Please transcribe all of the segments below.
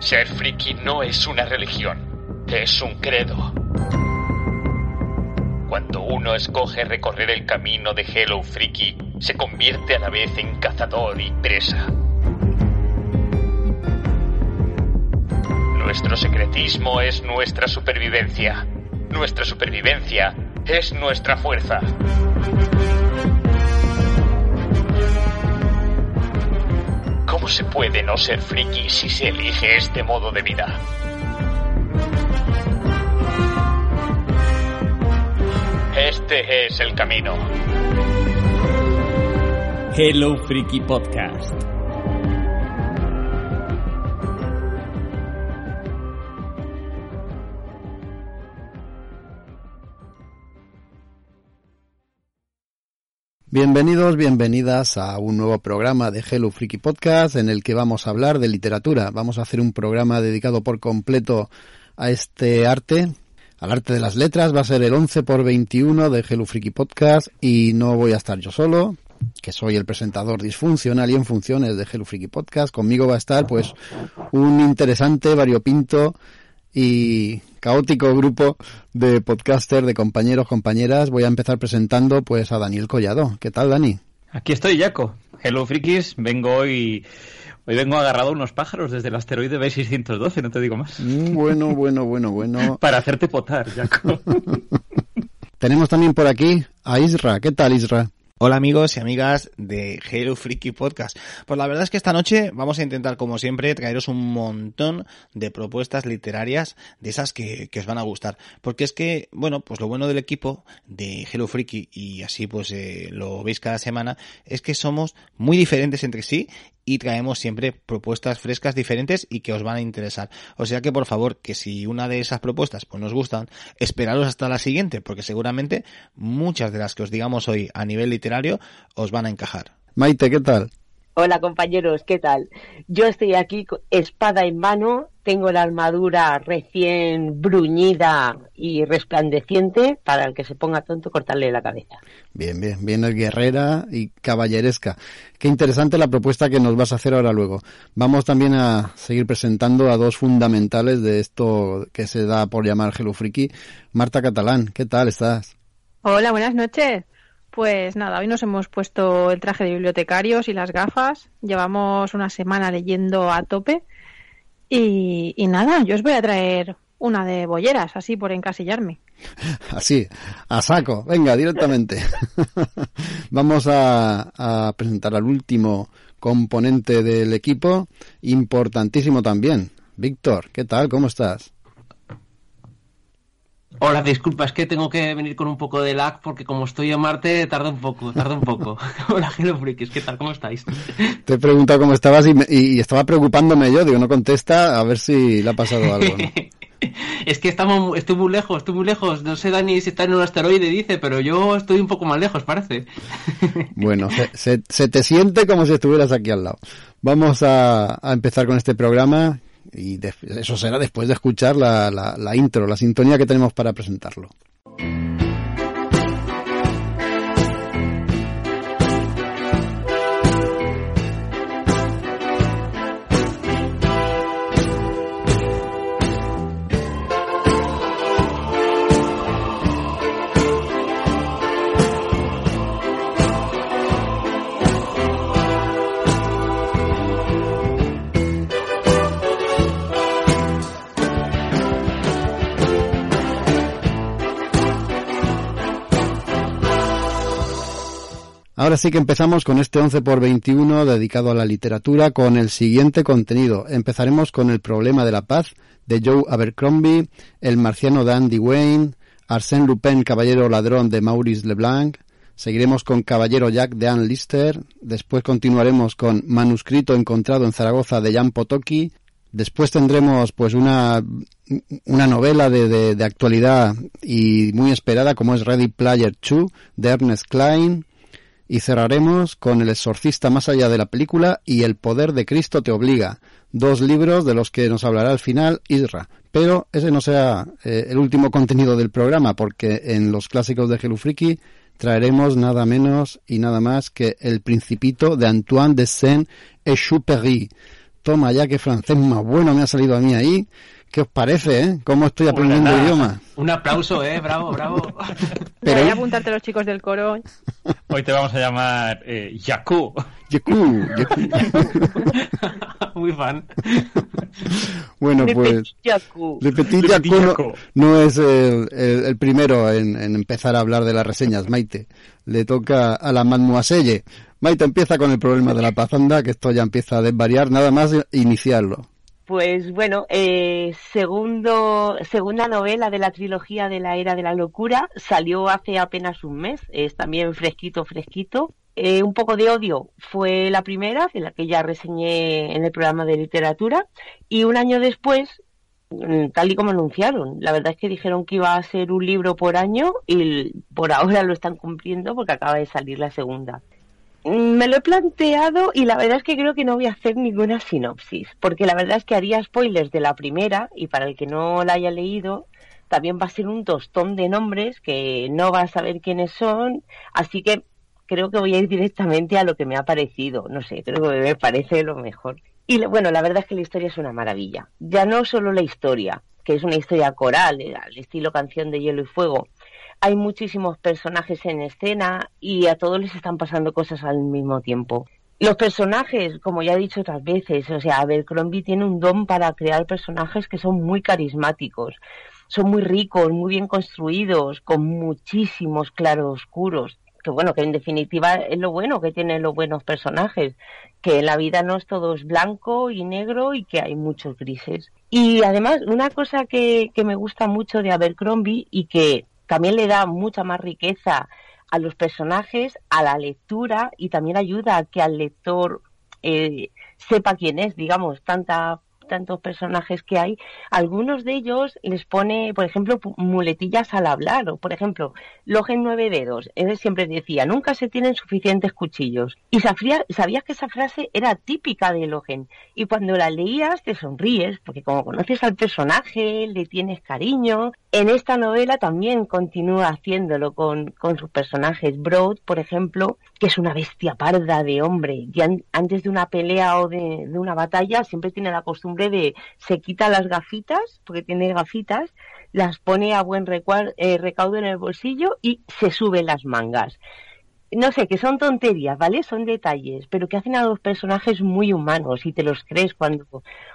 Ser friki no es una religión, es un credo. Cuando uno escoge recorrer el camino de Hello Freaky, se convierte a la vez en cazador y presa. Nuestro secretismo es nuestra supervivencia. Nuestra supervivencia es nuestra fuerza. ¿Cómo se puede no ser friki si se elige este modo de vida? Este es el camino. Hello Freaky Podcast. Bienvenidos, bienvenidas a un nuevo programa de Hello Freaky Podcast en el que vamos a hablar de literatura. Vamos a hacer un programa dedicado por completo a este arte, al arte de las letras. Va a ser el 11 por 21 de Hello Freaky Podcast y no voy a estar yo solo, que soy el presentador disfuncional y en funciones de Hello Freaky Podcast. Conmigo va a estar pues un interesante, variopinto y caótico grupo de podcaster, de compañeros, compañeras. Voy a empezar presentando pues a Daniel Collado. ¿Qué tal, Dani? Aquí estoy, Jaco. Hello, frikis. Vengo hoy... Hoy vengo agarrado a unos pájaros desde el asteroide B612, no te digo más. Mm, bueno, bueno, bueno, bueno. Para hacerte potar, Jaco. Tenemos también por aquí a Isra. ¿Qué tal, Isra? Hola amigos y amigas de Halo Freaky Podcast. Pues la verdad es que esta noche vamos a intentar, como siempre, traeros un montón de propuestas literarias de esas que, que os van a gustar. Porque es que, bueno, pues lo bueno del equipo de Halo Freaky, y así pues eh, lo veis cada semana, es que somos muy diferentes entre sí y traemos siempre propuestas frescas diferentes y que os van a interesar. O sea que por favor, que si una de esas propuestas pues nos gustan, esperaros hasta la siguiente, porque seguramente muchas de las que os digamos hoy a nivel literario os van a encajar. Maite, ¿qué tal? Hola compañeros, ¿qué tal? Yo estoy aquí espada en mano, tengo la armadura recién bruñida y resplandeciente para el que se ponga tonto cortarle la cabeza. Bien, bien, bien es guerrera y caballeresca. Qué interesante la propuesta que nos vas a hacer ahora luego. Vamos también a seguir presentando a dos fundamentales de esto que se da por llamar Hello Freaky. Marta Catalán, ¿qué tal estás? Hola, buenas noches. Pues nada, hoy nos hemos puesto el traje de bibliotecarios y las gafas. Llevamos una semana leyendo a tope. Y, y nada, yo os voy a traer una de bolleras, así por encasillarme. Así, a saco, venga, directamente. Vamos a, a, presentar al último componente del equipo, importantísimo también. Víctor, ¿qué tal? ¿Cómo estás? Hola, disculpa, es que tengo que venir con un poco de lag porque como estoy en Marte tarda un poco, tarda un poco. Hola, Hello Freaks, ¿qué tal? ¿Cómo estáis? Te he preguntado cómo estabas y, me, y, estaba preocupándome yo, digo, no contesta, a ver si le ha pasado algo. ¿no? es que estamos, estoy muy lejos, estoy muy lejos. No sé, Dani, si está en un asteroide, dice, pero yo estoy un poco más lejos, parece. bueno, se, se, se te siente como si estuvieras aquí al lado. Vamos a, a empezar con este programa y eso será después de escuchar la, la intro, la sintonía que tenemos para presentarlo. Ahora sí que empezamos con este 11 por 21 dedicado a la literatura con el siguiente contenido. Empezaremos con El problema de la paz de Joe Abercrombie, El marciano de Andy Wayne, Arsène Lupin, Caballero Ladrón de Maurice Leblanc, seguiremos con Caballero Jack de Anne Lister, después continuaremos con Manuscrito encontrado en Zaragoza de Jan Potocki, después tendremos pues una, una novela de, de, de actualidad y muy esperada como es Ready Player 2 de Ernest Klein, y cerraremos con El exorcista más allá de la película y El poder de Cristo te obliga, dos libros de los que nos hablará al final Isra. Pero ese no será eh, el último contenido del programa, porque en los clásicos de Gelufriki traeremos nada menos y nada más que El Principito de Antoine de Saint-Exupéry. toma ya que francés más bueno me ha salido a mí ahí. ¿Qué os parece, eh? ¿Cómo estoy aprendiendo Nada, idioma? Un aplauso, eh, bravo, bravo. Pero- Voy a apuntarte los chicos del coro. Hoy te vamos a llamar eh, Yaku. Yeku, yeku. Muy fan. Bueno, pues Yaku. Le Petit Le Petit Yaku no, Yaku. no es el, el- el primero en, en empezar a hablar de las reseñas, Maite. Le toca a la Mademoiselle. Maite empieza con el problema de la pazanda, que esto ya empieza a desvariar, nada más iniciarlo. Pues bueno, eh, segundo, segunda novela de la trilogía de la Era de la Locura salió hace apenas un mes, es también fresquito, fresquito. Eh, un poco de odio fue la primera, de la que ya reseñé en el programa de literatura, y un año después, mm, tal y como anunciaron, la verdad es que dijeron que iba a ser un libro por año y por ahora lo están cumpliendo porque acaba de salir la segunda. Me lo he planteado y la verdad es que creo que no voy a hacer ninguna sinopsis, porque la verdad es que haría spoilers de la primera y para el que no la haya leído, también va a ser un tostón de nombres que no va a saber quiénes son, así que creo que voy a ir directamente a lo que me ha parecido, no sé, creo que me parece lo mejor. Y bueno, la verdad es que la historia es una maravilla. Ya no solo la historia, que es una historia coral, eh, al estilo canción de hielo y fuego, hay muchísimos personajes en escena y a todos les están pasando cosas al mismo tiempo. Los personajes, como ya he dicho otras veces, o sea, Abercrombie tiene un don para crear personajes que son muy carismáticos, son muy ricos, muy bien construidos, con muchísimos claroscuros. Que bueno, que en definitiva es lo bueno que tienen los buenos personajes, que en la vida no es todo es blanco y negro y que hay muchos grises. Y además, una cosa que, que me gusta mucho de Abercrombie y que también le da mucha más riqueza a los personajes, a la lectura y también ayuda a que al lector eh, sepa quién es, digamos, tanta tantos personajes que hay, algunos de ellos les pone, por ejemplo, muletillas al hablar, o por ejemplo, Logen nueve dedos, él siempre decía, nunca se tienen suficientes cuchillos. Y sabía- sabías que esa frase era típica de Logen, y cuando la leías te sonríes, porque como conoces al personaje, le tienes cariño. En esta novela también continúa haciéndolo con, con sus personajes. Broad, por ejemplo, que es una bestia parda de hombre, y an- antes de una pelea o de, de una batalla siempre tiene la costumbre de se quita las gafitas, porque tiene gafitas, las pone a buen eh, recaudo en el bolsillo y se sube las mangas no sé, que son tonterías, ¿vale? Son detalles, pero que hacen a los personajes muy humanos y te los crees cuando,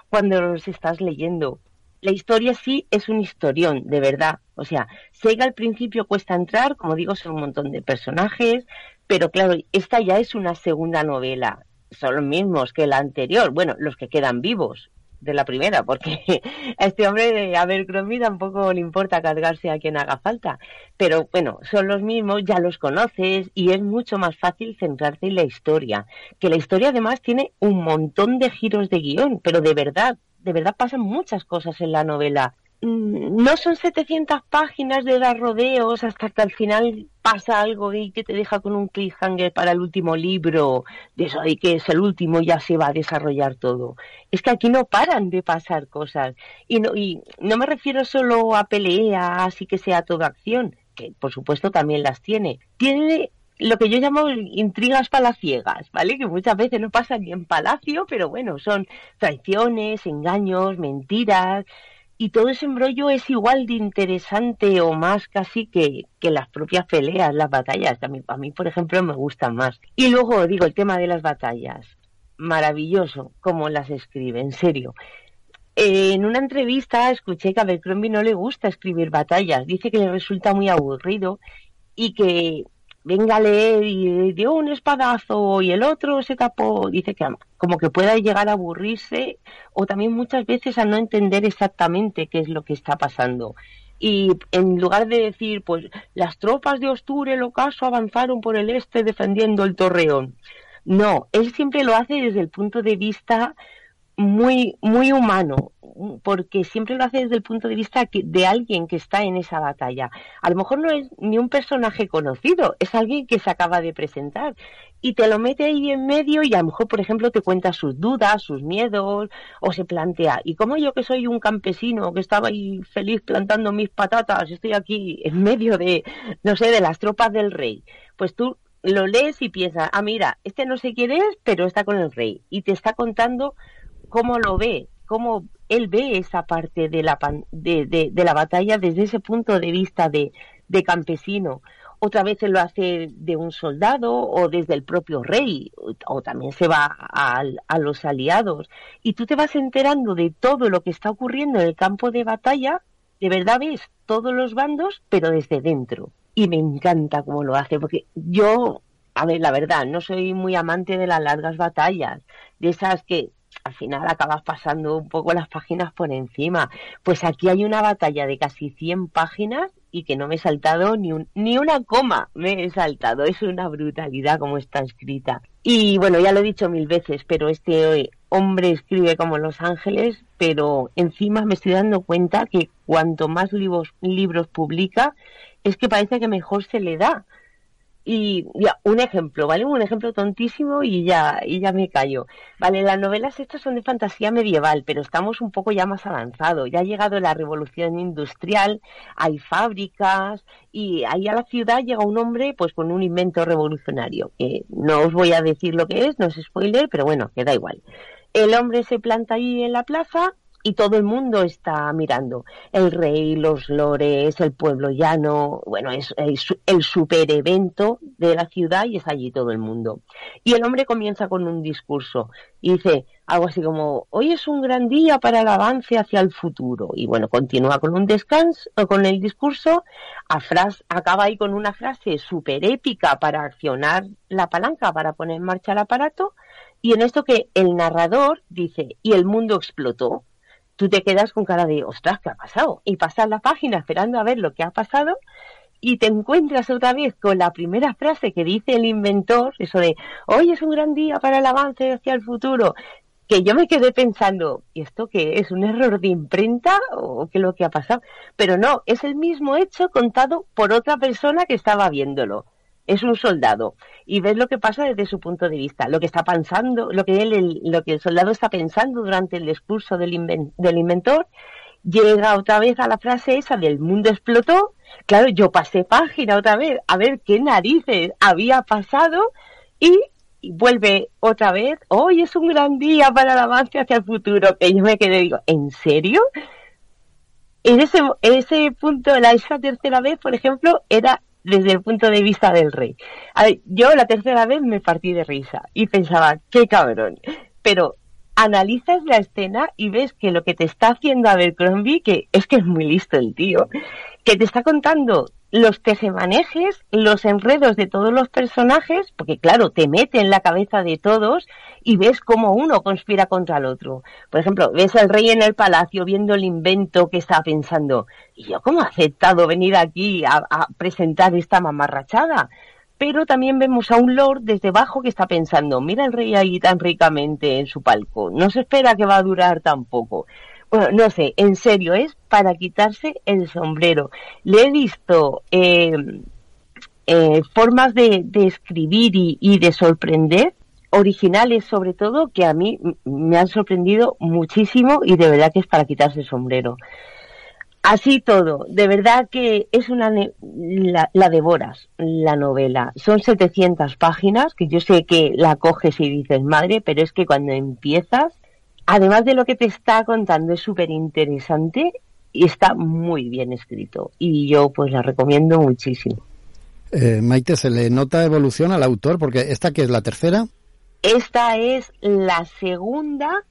cuando los estás leyendo. La historia sí es un historión, de verdad. O sea, sé que al principio cuesta entrar, como digo, son un montón de personajes, pero claro, esta ya es una segunda novela. Son los mismos que la anterior, bueno, los que quedan vivos de la primera, porque a este hombre de Abercrombie tampoco le importa cargarse a quien haga falta. Pero bueno, son los mismos, ya los conoces y es mucho más fácil centrarte en la historia. Que la historia además tiene un montón de giros de guion, pero de verdad, de verdad pasan muchas cosas en la novela. Mm, No son 700 páginas de dar rodeos hasta que al final pasa algo y que te deja con un cliffhanger para el último libro, de eso de que es el último y ya se va a desarrollar todo. Es que aquí no paran de pasar cosas. Y no, y no me refiero solo a peleas y que sea toda acción, que por supuesto también las tiene. Tiene lo que yo llamo intrigas palaciegas, ¿vale? Que muchas veces no pasan ni en palacio, pero bueno, son traiciones, engaños, mentiras, y todo ese embrollo es igual de interesante o más casi que, que las propias peleas, las batallas, a mí, a mí, por ejemplo, me gustan más. Y luego, digo, el tema de las batallas, maravilloso cómo las escribe, en serio. Eh, en una entrevista escuché que a Abercrombie no le gusta escribir batallas, dice que le resulta muy aburrido y que venga a leer y dio un espadazo y el otro se tapó, dice que como que pueda llegar a aburrirse o también muchas veces a no entender exactamente qué es lo que está pasando. Y en lugar de decir, pues las tropas de Osture, el ocaso, avanzaron por el este defendiendo el torreón. No, él siempre lo hace desde el punto de vista muy, muy humano, porque siempre lo hace desde el punto de vista de alguien que está en esa batalla. A lo mejor no es ni un personaje conocido, es alguien que se acaba de presentar y te lo mete ahí en medio y a lo mejor, por ejemplo, te cuenta sus dudas, sus miedos o se plantea, ¿y cómo yo que soy un campesino que estaba ahí feliz plantando mis patatas, estoy aquí en medio de, no sé, de las tropas del rey? Pues tú lo lees y piensas, ah, mira, este no sé quién es, pero está con el rey y te está contando cómo lo ve, cómo él ve esa parte de la, de, de, la batalla desde ese punto de vista de, de campesino otra vez él lo hace de un soldado o desde el propio rey, o, también se va a, a, los aliados. Y tú te vas enterando de todo lo que está ocurriendo en el campo de batalla, de verdad ves todos los bandos, pero desde dentro. Y me encanta cómo lo hace, porque yo, a ver, la verdad, no soy muy amante de las largas batallas, de esas que al final acabas pasando un poco las páginas por encima. Pues aquí hay una batalla de casi 100 páginas y que no me he saltado ni, un, ni una coma, me he saltado. Es una brutalidad como está escrita. Y bueno, ya lo he dicho mil veces, pero este hombre escribe como Los Ángeles, pero encima me estoy dando cuenta que cuanto más libros, libros publica, es que parece que mejor se le da. Y ya, un ejemplo, ¿vale? Un ejemplo tontísimo y ya, y ya me callo. Vale, las novelas estas son de fantasía medieval, pero estamos un poco ya más avanzados. Ya ha llegado la revolución industrial, hay fábricas y ahí a la ciudad llega un hombre pues con un invento revolucionario. Que no os voy a decir lo que es, no es spoiler, pero bueno, que da igual. El hombre se planta ahí en la plaza y todo el mundo está mirando. El rey, los lores, el pueblo llano, bueno, es, el super evento de la ciudad y es allí todo el mundo. Y el hombre comienza con un discurso y dice algo así como, hoy es un gran día para el avance hacia el futuro. Y bueno, continúa con un descanso, con el discurso, a acaba ahí con una frase súper épica para accionar la palanca, para poner en marcha el aparato. Y en esto que el narrador dice, y el mundo explotó tú te quedas con cara de, ostras, ¿qué ha pasado? Y pasas la página esperando a ver lo que ha pasado y te encuentras otra vez con la primera frase que dice el inventor, eso de, hoy es un gran día para el avance hacia el futuro, que yo me quedé pensando, ¿y esto qué es? ¿Un error de imprenta o qué es lo que ha pasado? Pero no, es el mismo hecho contado por otra persona que estaba viéndolo es un soldado y ves lo que pasa desde su punto de vista, lo que está pensando, lo que él, el, lo que el soldado está pensando durante el discurso del, del inventor, llega otra vez a la frase esa del mundo explotó. Claro, yo pasé página otra vez a ver qué narices había pasado y vuelve otra vez, hoy es un gran día para el avance hacia el futuro, que yo me quedé digo, ¿en serio? En ese, en ese punto, la, esa tercera vez, por ejemplo, era desde el punto de vista del rey. yo la tercera vez me partí de risa y pensaba, qué cabrón. Pero analizas la escena y ves que lo que te está haciendo Abercrombie, que es que es muy listo el tío, que te está contando los tejemanejes, los enredos de todos los personajes, porque claro, te mete en la cabeza de todos y ves cómo uno conspira contra el otro. Por ejemplo, ves al rey en el palacio viendo el invento que está pensando, ¿y yo cómo he aceptado venir aquí a, presentar esta mamarrachada? Pero también vemos a un lord desde abajo que está pensando, mira el rey ahí tan ricamente en su palco, no se espera que va a durar tampoco bueno, no sé, en serio, es para quitarse el sombrero. Le he visto eh, eh, formas de, escribir y, de sorprender, originales sobre todo, que a mí me han sorprendido muchísimo y de verdad que es para quitarse el sombrero. Así todo, de verdad que es una la, la, devoras la novela. Son 700 páginas que yo sé que la coges y dices madre, pero es que cuando empiezas además de lo que te está contando, es súper interesante y está muy bien escrito. Y yo pues la recomiendo muchísimo. Eh, Maite, ¿se le nota evolución al autor? Porque esta que es la tercera. Esta es la segunda,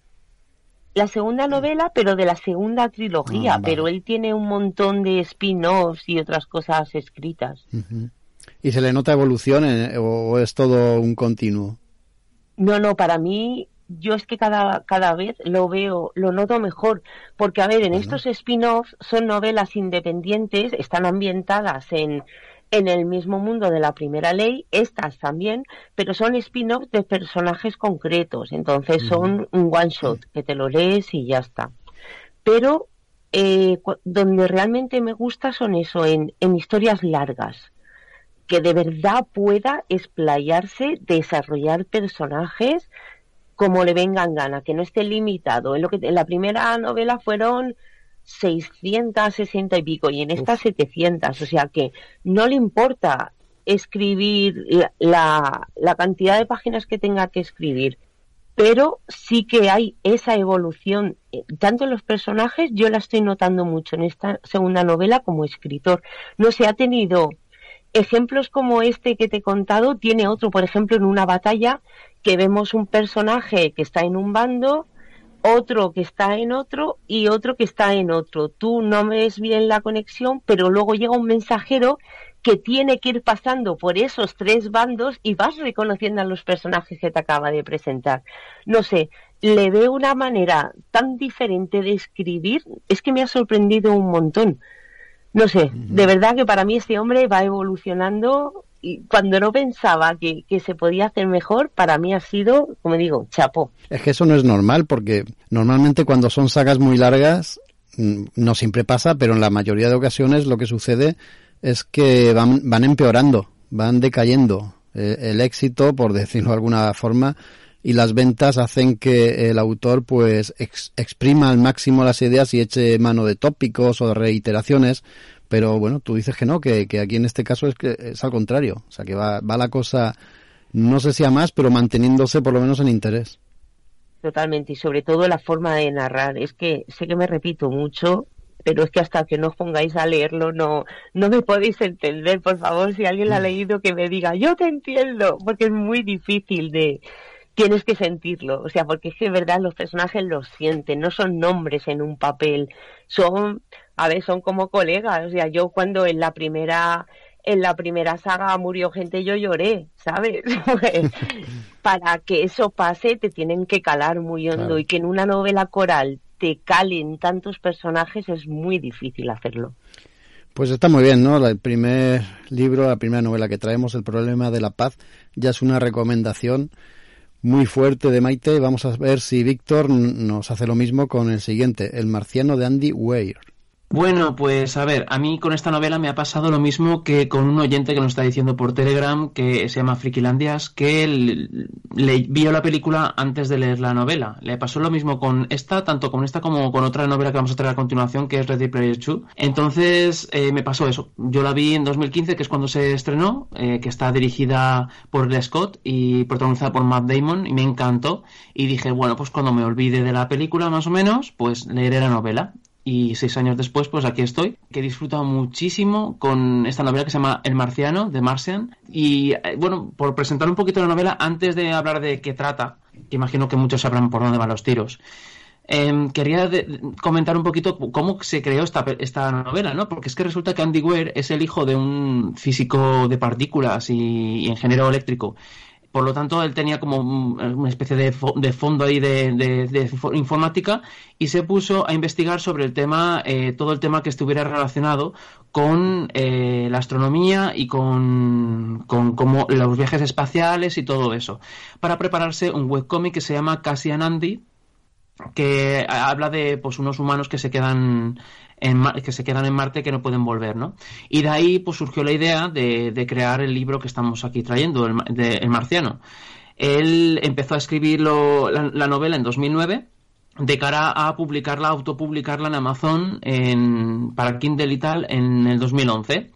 la segunda novela, pero de la segunda trilogía. Ah, pero él tiene un montón de spin-offs y otras cosas escritas. ¿Y se le nota evolución o es todo un continuo? No, no, para mí yo es que cada, cada vez lo veo, lo noto mejor, porque a ver, en estos spin-offs son novelas independientes, están ambientadas en, en el mismo mundo de la primera ley, estas también, pero son spin-offs de personajes concretos, entonces son un one shot, que te lo lees y ya está. Pero eh, donde realmente me gusta son eso, en, en historias largas, que de verdad pueda explayarse, desarrollar personajes, como le vengan gana, que no esté limitado. En, lo que, en la primera novela fueron 660 y pico y en esta 700, o sea que no le importa escribir la, la, cantidad de páginas que tenga que escribir. pero sí que hay esa evolución, eh, tanto en los personajes, yo la estoy notando mucho en esta segunda novela como escritor. No se ha tenido ejemplos como este que te he contado, tiene otro, por ejemplo, en una batalla que vemos un personaje que está en un bando, otro que está en otro y otro que está en otro. Tú no ves bien la conexión, pero luego llega un mensajero que tiene que ir pasando por esos tres bandos y vas reconociendo a los personajes que te acaba de presentar. No sé, le veo una manera tan diferente de escribir, es que me ha sorprendido un montón. No sé, de verdad que para mí este hombre va evolucionando y cuando no pensaba que, se podía hacer mejor, para mí ha sido, como digo, chapo. Es que eso no es normal, porque normalmente cuando son sagas muy largas, mm, no siempre pasa, pero en la mayoría de ocasiones lo que sucede es que van, van empeorando, van decayendo. Eh, el éxito, por decirlo de alguna forma, y las ventas hacen que el autor pues exprima al máximo las ideas y eche mano de tópicos o de reiteraciones, pero bueno, tú dices que no, que, que aquí en este caso es que es al contrario, o sea que va, va la cosa, no sé si a más, pero manteniéndose por lo menos en interés. Totalmente, y sobre todo la forma de narrar. Es que sé que me repito mucho, pero es que hasta que no os pongáis a leerlo no, no me podéis entender. Por favor, si alguien lo ha mm. leído, que me diga, yo te entiendo, porque es muy difícil de, tienes que sentirlo, o sea, porque es que verdad los personajes los sienten, no son nombres en un papel, son, a ver, son como colegas, o sea, yo cuando en la primera en la primera saga murió gente yo lloré, ¿sabes? Pues, para que eso pase te tienen que calar muy hondo y que en una novela coral te calen tantos personajes es muy difícil hacerlo. Pues está muy bien, ¿no? El primer libro, la primera novela que traemos, El problema de la paz, ya es una recomendación muy fuerte de Maite. Vamos a ver si Víctor nos hace lo mismo con el siguiente, El marciano de Andy Weir. Bueno, pues a ver, a mí con esta novela me ha pasado lo mismo que con un oyente que nos está diciendo por Telegram, que se llama Frikilandias, que le, vio la película antes de leer la novela. Le pasó lo mismo con esta, tanto con esta como con otra novela que vamos a traer a continuación, que es Ready Player 2. Entonces eh, me pasó eso. Yo la vi en 2015, que es cuando se estrenó, eh, que está dirigida por Lee Scott y protagonizada por Matt Damon, y me encantó. Y dije, bueno, pues cuando me olvide de la película, más o menos, pues leeré la novela y seis años después, pues aquí estoy, que he disfrutado muchísimo con esta novela que se llama El Marciano, de Martian. Y eh, bueno, por presentar un poquito la novela, antes de hablar de qué trata, que imagino que muchos sabrán por dónde van los tiros, em, quería comentar un poquito cómo se creó esta, esta novela, ¿no? Porque es que resulta que Andy Weir es el hijo de un físico de partículas y ingeniero eléctrico por lo tanto, él tenía como una especie de, fondo ahí de, informática y se puso a investigar sobre el tema, eh, todo el tema que estuviera relacionado con eh, la astronomía y con, con como los viajes espaciales y todo eso, para prepararse un webcómic que se llama Cassian Andy, que habla de pues unos humanos que se quedan que se quedan en Marte que no pueden volver, ¿no? Y de ahí pues surgió la idea de, crear el libro que estamos aquí trayendo, el, de, el Marciano. Él empezó a escribir la, novela en 2009 de cara a publicarla, autopublicarla en Amazon en, para Kindle y tal en el 2011.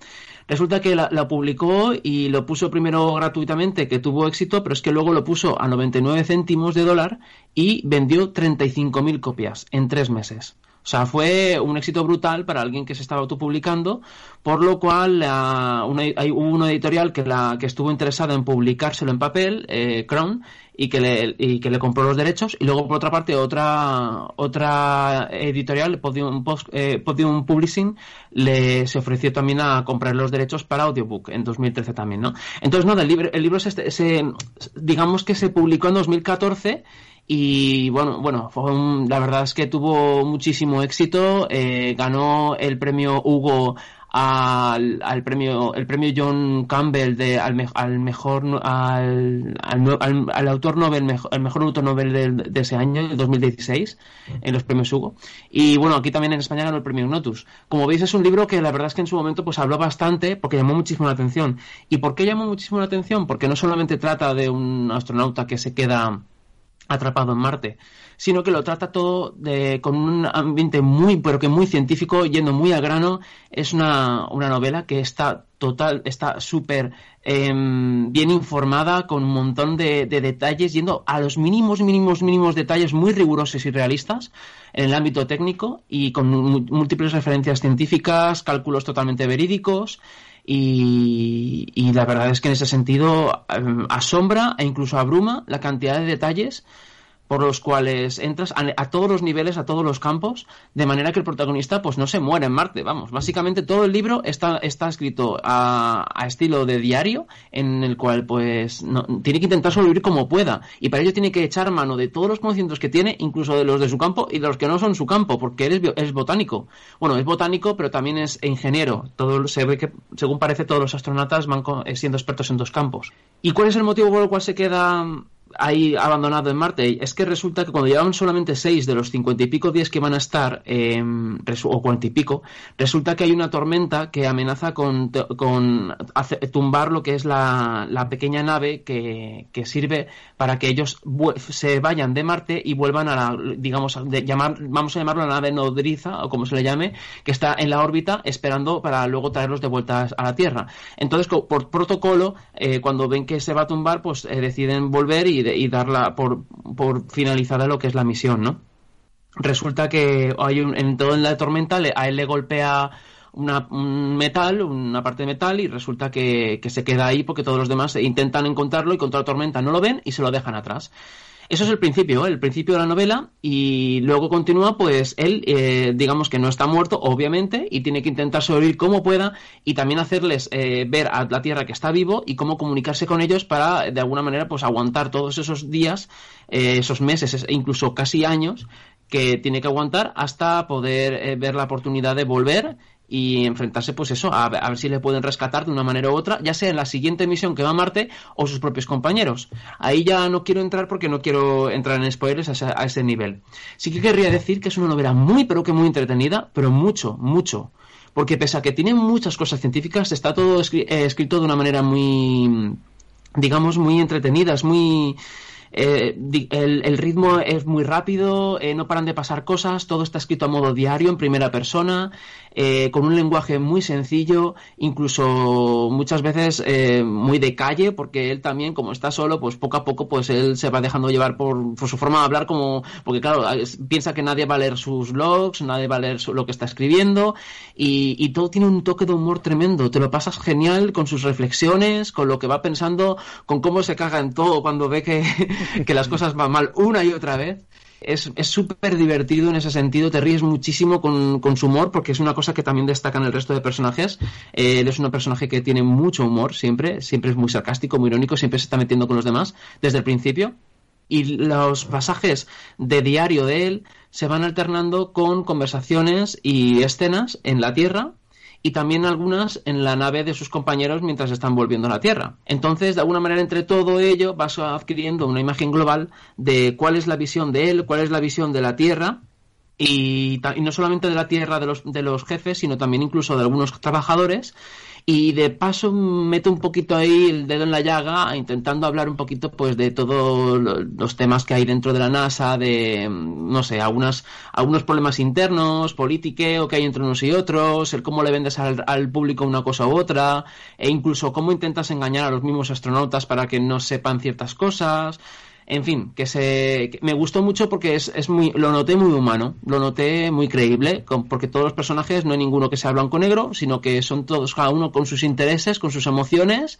Resulta que la, publicó y lo puso primero gratuitamente, que tuvo éxito, pero es que luego lo puso a 99 céntimos de dólar y vendió 35.000 copias en tres meses. O sea, fue un éxito brutal para alguien que se estaba autopublicando, por lo cual hay, hubo una editorial que, la, que estuvo interesada en publicárselo en papel, eh, Crown, y que, le, y que le compró los derechos. Y luego, por otra parte, otra, otra editorial, Podium, eh, Podium Publishing, le, se ofreció también a comprar los derechos para audiobook en 2013 también, ¿no? Entonces, no, el libro, el libro se, se, digamos que se publicó en 2014 y bueno, bueno, la verdad es que tuvo muchísimo éxito. Eh, ganó el premio Hugo al, al, premio el premio John Campbell de al, al mejor al, al, autor Nobel el mejor autor Nobel de, ese año el 2016 en los premios Hugo. Y bueno aquí también en España ganó el premio Notus. Como veis es un libro que la verdad es que en su momento pues habló bastante porque llamó muchísimo la atención. Y por qué llamó muchísimo la atención porque no solamente trata de un astronauta que se queda atrapado en Marte, sino que lo trata todo de, con un ambiente muy, pero que muy científico, yendo muy al grano. Es una, una novela que está total, está súper em, bien informada, con un montón de, de, detalles, yendo a los mínimos, mínimos, mínimos detalles muy rigurosos y realistas en el ámbito técnico y con múltiples referencias científicas, cálculos totalmente verídicos. Y, y, la verdad es que en ese sentido em, asombra e incluso abruma la cantidad de detalles por los cuales entras a, todos los niveles, a todos los campos, de manera que el protagonista pues no se muere en Marte, vamos. Básicamente todo el libro está, está escrito a, estilo de diario, en el cual pues tiene que intentar sobrevivir como pueda, y para ello tiene que echar mano de todos los conocimientos que tiene, incluso de los de su campo y de los que no son su campo, porque él es, botánico. Bueno, es botánico, pero también es ingeniero. Todo se ve que, según parece, todos los astronautas van eh, siendo expertos en dos campos. ¿Y cuál es el motivo por el cual se queda ahí abandonado en Marte es que resulta que cuando llevan solamente seis de los cincuenta y pico días que van a estar, eh, o cuarenta y pico, resulta que hay una tormenta que amenaza con, con tumbar lo que es la, pequeña nave que, que, sirve para que ellos se vayan de Marte y vuelvan a la, digamos, de llamar, vamos a llamarlo la nave nodriza, o como se le llame, que está en la órbita esperando para luego traerlos de vuelta a la Tierra. Entonces, por protocolo, eh, cuando ven que se va a tumbar, pues eh, deciden volver y y, darla por, por finalizada lo que es la misión, ¿no? Resulta que hay un, en toda la tormenta a él le golpea un metal, una parte de metal, y resulta que, que, se queda ahí porque todos los demás intentan encontrarlo y contra la tormenta no lo ven y se lo dejan atrás. Eso es el principio, ¿eh? el principio de la novela, y luego continúa, pues él, eh, digamos que no está muerto, obviamente, y tiene que intentar sobrevivir como pueda y también hacerles eh, ver a la Tierra que está vivo y cómo comunicarse con ellos para, de alguna manera, pues aguantar todos esos días, esos meses, e incluso casi años que tiene que aguantar hasta poder ver la oportunidad de volver y enfrentarse pues eso a, ver si le pueden rescatar de una manera u otra ya sea en la siguiente misión que va a Marte o sus propios compañeros. Ahí ya no quiero entrar porque no quiero entrar en spoilers a ese, nivel. Sí que querría decir que es una novela muy pero que muy entretenida pero mucho mucho. Porque pese a que tiene muchas cosas científicas está todo eh, escrito de una manera muy digamos muy entretenida es muy eh, el, ritmo es muy rápido, eh, no paran de pasar cosas, todo está escrito a modo diario, en primera persona, eh, con un lenguaje muy sencillo, incluso muchas veces muy de calle, porque él también, como está solo, pues poco a poco, pues él se va dejando llevar por, su forma de hablar, como, porque claro, piensa que nadie va a leer sus logs, nadie va a leer lo que está escribiendo, y, y todo tiene un toque de humor tremendo, te lo pasas genial con sus reflexiones, con lo que va pensando, con cómo se caga en todo cuando ve que, que las cosas van mal una y otra vez. Es súper divertido en ese sentido, te ríes muchísimo con, con, su humor, porque es una cosa que también destacan el resto de personajes. Eh, él es un personaje que tiene mucho humor siempre, siempre es muy sarcástico, muy irónico, siempre se está metiendo con los demás desde el principio. Y los pasajes de diario de él se van alternando con conversaciones y escenas en la Tierra y también algunas en la nave de sus compañeros mientras están volviendo a la Tierra. Entonces, de alguna manera, entre todo ello, vas adquiriendo una imagen global de cuál es la visión de él, cuál es la visión de la Tierra y, no solamente de la Tierra de los, de los jefes, sino también incluso de algunos trabajadores y de paso meto un poquito ahí el dedo en la llaga intentando hablar un poquito pues de todos los temas que hay dentro de la NASA, de no sé, algunas, algunos problemas internos, politiqueo que hay entre unos y otros, el cómo le vendes al, al público una cosa u otra, e incluso cómo intentas engañar a los mismos astronautas para que no sepan ciertas cosas. En fin, que se me gustó mucho porque es, es, muy lo noté muy humano, lo noté muy creíble, porque todos los personajes no hay ninguno que sea blanco negro, sino que son todos cada uno con sus intereses, con sus emociones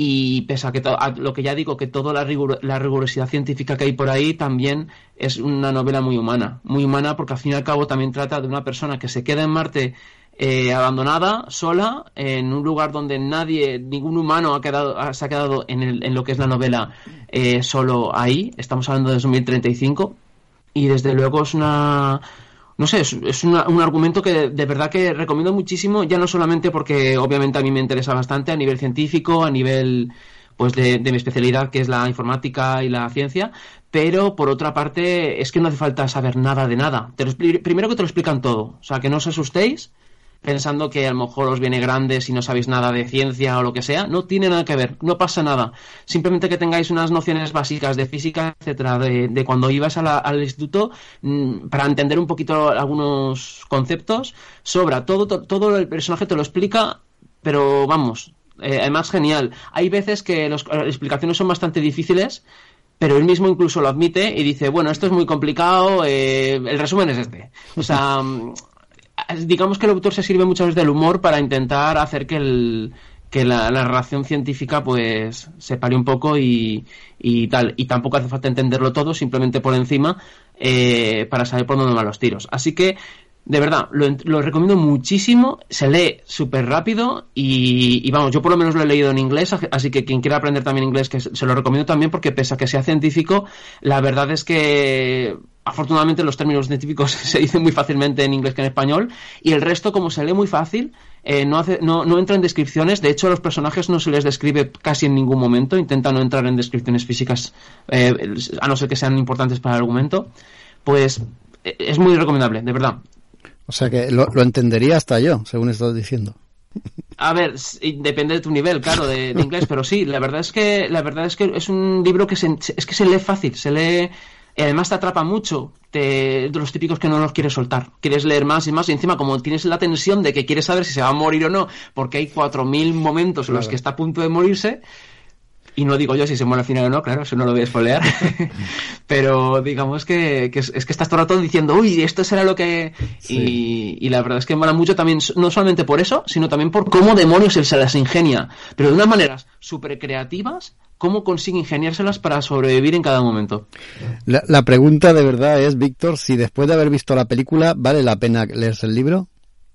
y pese a que lo que ya digo que toda la, la rigurosidad científica que hay por ahí también es una novela muy humana, muy humana porque al fin y al cabo también trata de una persona que se queda en Marte eh, abandonada, sola, en un lugar donde nadie, ningún humano ha quedado, se ha quedado en, el, en, lo que es la novela eh, solo ahí. Estamos hablando de 2035 y desde luego es una no sé, es, un argumento que de verdad que recomiendo muchísimo, ya no solamente porque obviamente a mí me interesa bastante a nivel científico, a nivel pues de, mi especialidad que es la informática y la ciencia, pero por otra parte es que no hace falta saber nada de nada. primero que te lo explican todo, o sea, que no os asustéis, pensando que a lo mejor os viene grande si no sabéis nada de ciencia o lo que sea. No tiene nada que ver, no pasa nada. Simplemente que tengáis unas nociones básicas de física, etcétera, de, cuando ibas al instituto, mm, para entender un poquito algunos conceptos, sobra. Todo, todo, el personaje te lo explica, pero vamos, eh, además genial. Hay veces que las explicaciones son bastante difíciles pero él mismo incluso lo admite y dice, bueno, esto es muy complicado, eh, el resumen es este. O sea, digamos que el autor se sirve muchas veces del humor para intentar hacer que el que la, relación científica pues se pare un poco y, y, tal. Y tampoco hace falta entenderlo todo simplemente por encima eh, para saber por dónde van los tiros. Así que de verdad, lo, recomiendo muchísimo, se lee súper rápido y, vamos, yo por lo menos lo he leído en inglés, así que quien quiera aprender también inglés, que se lo recomiendo también porque pese a que sea científico, la verdad es que afortunadamente los términos científicos se dicen muy fácilmente en inglés que en español y el resto como se lee muy fácil eh, no, hace, no, no, entra en descripciones. De hecho a los personajes no se les describe casi en ningún momento intenta no entrar en descripciones físicas eh, a no ser que sean importantes para el argumento. Pues eh, es muy recomendable de verdad o sea que lo, lo entendería hasta yo según estás diciendo a ver, depende de tu nivel, claro, de, inglés, pero sí, la verdad es que la verdad es que es un libro que se, es que se lee fácil, se lee y además te atrapa mucho de los típicos que no los quieres soltar. Quieres leer más y más y encima como tienes la tensión de que quieres saber si se va a morir o no, porque hay cuatro mil momentos en los que está a punto de morirse, y no digo yo si se muere al final o no, claro, eso no lo voy a spoilear. Pero digamos que, es, que estás todo el rato diciendo, uy, esto será lo que. Y, la verdad es que mola mucho también, no solamente por eso, sino también por cómo demonios él se las ingenia. Pero de unas maneras súper creativas, cómo consigue ingeniárselas para sobrevivir en cada momento. La, la pregunta de verdad es, Víctor, si después de haber visto la película, ¿vale la pena leerse el libro?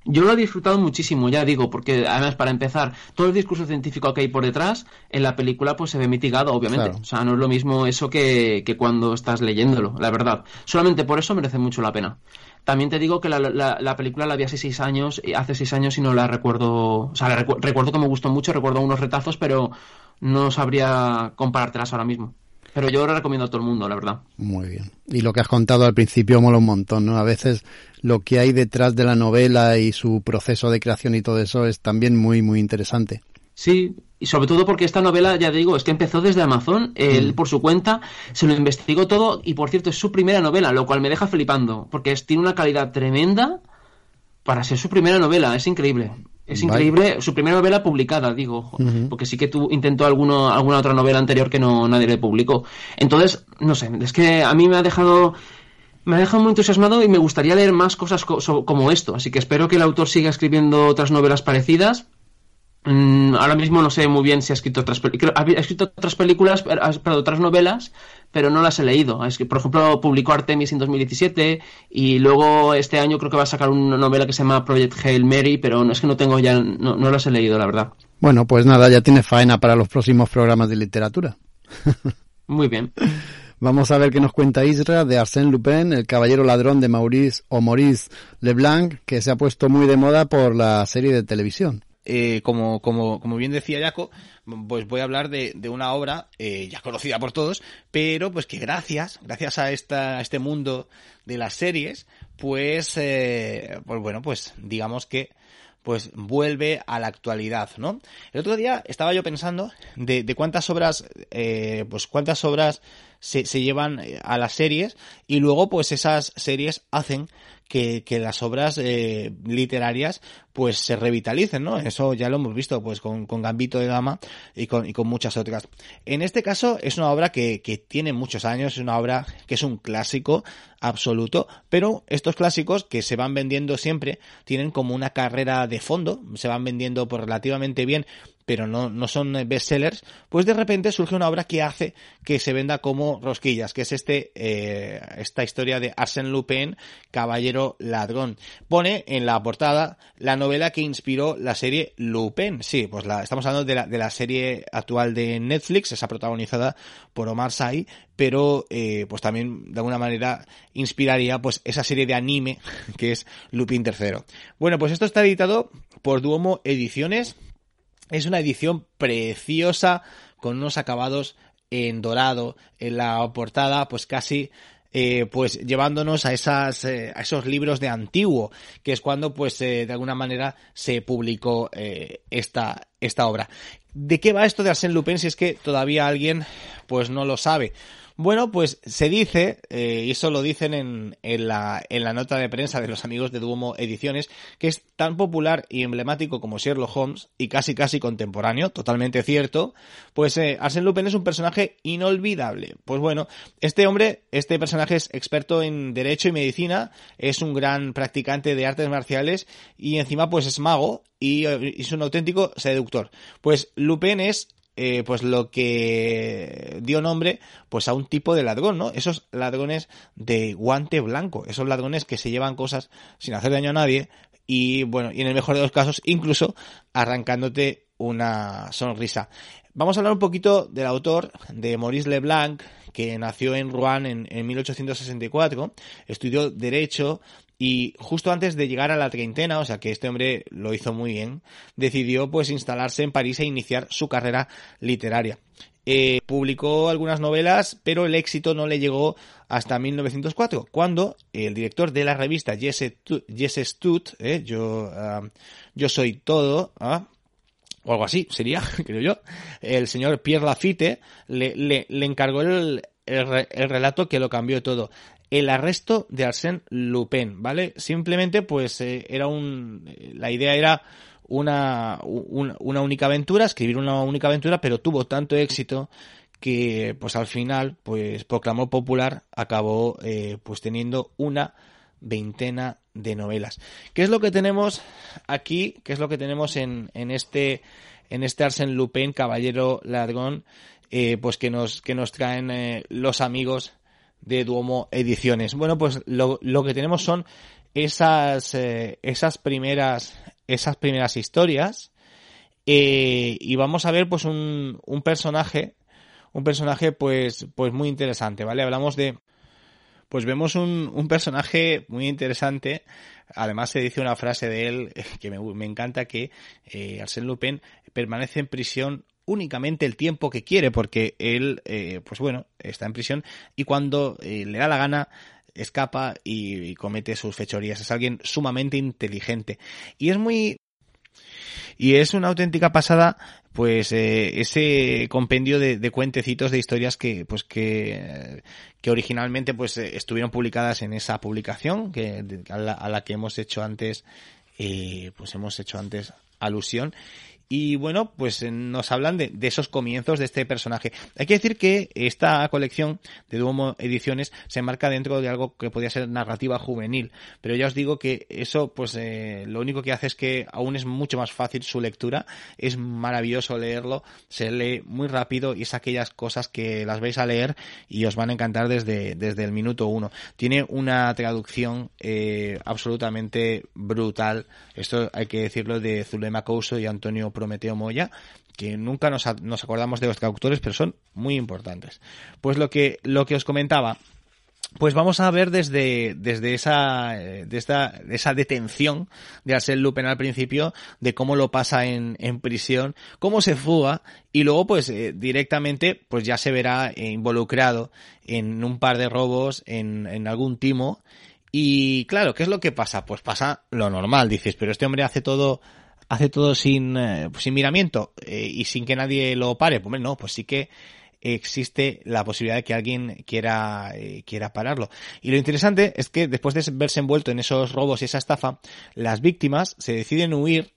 Yo lo he disfrutado muchísimo, ya digo, porque además para empezar, todo el discurso científico que hay por detrás, en la película pues se ve mitigado, obviamente. O sea, no es lo mismo eso que, que, cuando estás leyéndolo, la verdad. Solamente por eso merece mucho la pena. También te digo que la, la, película la vi hace seis años, hace seis años y no la recuerdo, o sea, recuerdo que me gustó mucho, recuerdo unos retazos, pero no sabría comparártelas ahora mismo. Pero yo lo recomiendo a todo el mundo, la verdad. Muy bien. Y lo que has contado al principio mola un montón, ¿no? A veces lo que hay detrás de la novela y su proceso de creación y todo eso es también muy, muy interesante. Sí, y sobre todo porque esta novela, ya digo, es que empezó desde Amazon, él mm. por su cuenta se lo investigó todo y por cierto es su primera novela, lo cual me deja flipando, porque es, tiene una calidad tremenda para ser su primera novela, es increíble. Es increíble, su primera novela publicada, digo, porque sí que tú intentó alguno, alguna otra novela anterior que no nadie le publicó. Entonces, no sé, es que a mí me ha dejado me ha dejado muy entusiasmado y me gustaría leer más cosas como esto. Así que espero que el autor siga escribiendo otras novelas parecidas. Mm, ahora mismo no sé muy bien si ha escrito otras películas. Ha escrito otras películas, pero otras novelas, pero no las he leído. Es que, por ejemplo, publicó Artemis en 2017 y luego este año creo que va a sacar una novela que se llama Project Hail Mary, pero no es que no tengo ya, no, no las he leído, la verdad. Bueno, pues nada, ya tiene faena para los próximos programas de literatura. Muy bien. Vamos a ver qué nos cuenta Isra de Arsène Lupin, el caballero ladrón de Maurice o Maurice Leblanc, que se ha puesto muy de moda por la serie de televisión. Eh, como, como, como bien decía Jaco, pues voy a hablar de, una obra eh, ya conocida por todos, pero pues que gracias, gracias a, esta, este mundo de las series, pues, eh, pues bueno, pues digamos que pues vuelve a la actualidad, ¿no? El otro día estaba yo pensando de, de cuántas obras, eh, pues cuántas obras se, se, llevan a las series y luego pues esas series hacen que, que las obras eh, literarias pues se revitalicen, ¿no? Eso ya lo hemos visto pues con, con Gambito de Dama y con, y con muchas otras. En este caso es una obra que, que tiene muchos años, es una obra que es un clásico absoluto, pero estos clásicos que se van vendiendo siempre tienen como una carrera de fondo, se van vendiendo por relativamente bien pero no, no son bestsellers, pues de repente surge una obra que hace que se venda como rosquillas, que es este, eh, esta historia de Arsène Lupin, Caballero Ladrón. Pone en la portada la novela que inspiró la serie Lupin. Sí, pues la, estamos hablando de la, de la serie actual de Netflix, esa protagonizada por Omar Sy, pero eh, pues también de alguna manera inspiraría pues esa serie de anime que es Lupin III. Bueno, pues esto está editado por Duomo Ediciones, es una edición preciosa con unos acabados en dorado en la portada, pues casi eh, pues llevándonos a esas, eh, a esos libros de antiguo, que es cuando pues eh, de alguna manera se publicó esta, esta obra. ¿De qué va esto de Arsène Lupin si es que todavía alguien pues no lo sabe? Bueno, pues se dice, eh, y eso lo dicen en, en, la, en la nota de prensa de los amigos de Duomo Ediciones, que es tan popular y emblemático como Sherlock Holmes y casi casi contemporáneo, totalmente cierto, pues eh, Arsène Lupin es un personaje inolvidable. Pues bueno, este hombre, este personaje es experto en Derecho y Medicina, es un gran practicante de artes marciales y encima pues es mago y, y es un auténtico seductor. Pues Lupin es eh, pues lo que dio nombre pues a un tipo de ladrón, ¿no? Esos ladrones de guante blanco, esos ladrones que se llevan cosas sin hacer daño a nadie y bueno, y en el mejor de los casos incluso arrancándote una sonrisa. Vamos a hablar un poquito del autor, de Maurice Leblanc, que nació en Rouen en, en 1864, estudió Derecho y justo antes de llegar a la treintena, o sea que este hombre lo hizo muy bien, decidió pues instalarse en París e iniciar su carrera literaria. Eh, publicó algunas novelas, pero el éxito no le llegó hasta 1904, cuando el director de la revista Jesse, Jesse Stud, eh, yo, yo soy todo, ¿ah? o algo así sería, creo yo, el señor Pierre Lafitte le, le, encargó el, el, relato que lo cambió todo. El arresto de Arsène Lupin, ¿vale? Simplemente, pues, eh, era un, la idea era una, una, única aventura, escribir una única aventura, pero tuvo tanto éxito que, pues, al final, pues, proclamó popular, acabó, eh, pues, teniendo una veintena de novelas. ¿Qué es lo que tenemos aquí? ¿Qué es lo que tenemos en, en este, en este Arsène Lupin, Caballero Ladrón? Eh, pues que nos, que nos traen eh, los amigos de Duomo Ediciones. Bueno, pues lo, que tenemos son esas, eh, esas primeras, esas primeras historias. Eh, y vamos a ver pues un, un personaje, un personaje pues, pues muy interesante, ¿vale? Hablamos de, pues vemos un, un personaje muy interesante. Además se dice una frase de él que me, me encanta que eh, Arsène Lupin permanece en prisión únicamente el tiempo que quiere, porque él, eh, pues bueno, está en prisión y cuando eh, le da la gana escapa y, comete sus fechorías. Es alguien sumamente inteligente. Y es muy... Y es una auténtica pasada, pues, eh, ese compendio de, de, cuentecitos, de historias que, pues, que, originalmente, pues, estuvieron publicadas en esa publicación, que, a la, que hemos hecho antes, eh, pues hemos hecho antes alusión y bueno, pues eh, nos hablan de, de, esos comienzos de este personaje. Hay que decir que esta colección de Duomo Ediciones se enmarca dentro de algo que podría ser narrativa juvenil, pero ya os digo que eso pues eh, lo único que hace es que aún es mucho más fácil su lectura, es maravilloso leerlo, se lee muy rápido y es aquellas cosas que las vais a leer y os van a encantar desde, desde el minuto uno. Tiene una traducción eh, absolutamente brutal, esto hay que decirlo de Zulema Couso y Antonio Prometeo Moya, que nunca nos, nos, acordamos de los traductores, pero son muy importantes. Pues lo que, lo que os comentaba, pues vamos a ver desde, desde esa, de esta, esa detención de Arsène Lupin al principio, de cómo lo pasa en, prisión, cómo se fuga, y luego pues eh, directamente pues ya se verá eh, involucrado en un par de robos, en algún timo, y claro, ¿qué es lo que pasa? Pues pasa lo normal, dices, pero este hombre hace todo hace todo sin, eh, sin miramiento eh, y sin que nadie lo pare, pues no, pues sí que existe la posibilidad de que alguien quiera, eh, quiera pararlo. Y lo interesante es que después de verse envuelto en esos robos y esa estafa, las víctimas se deciden huir,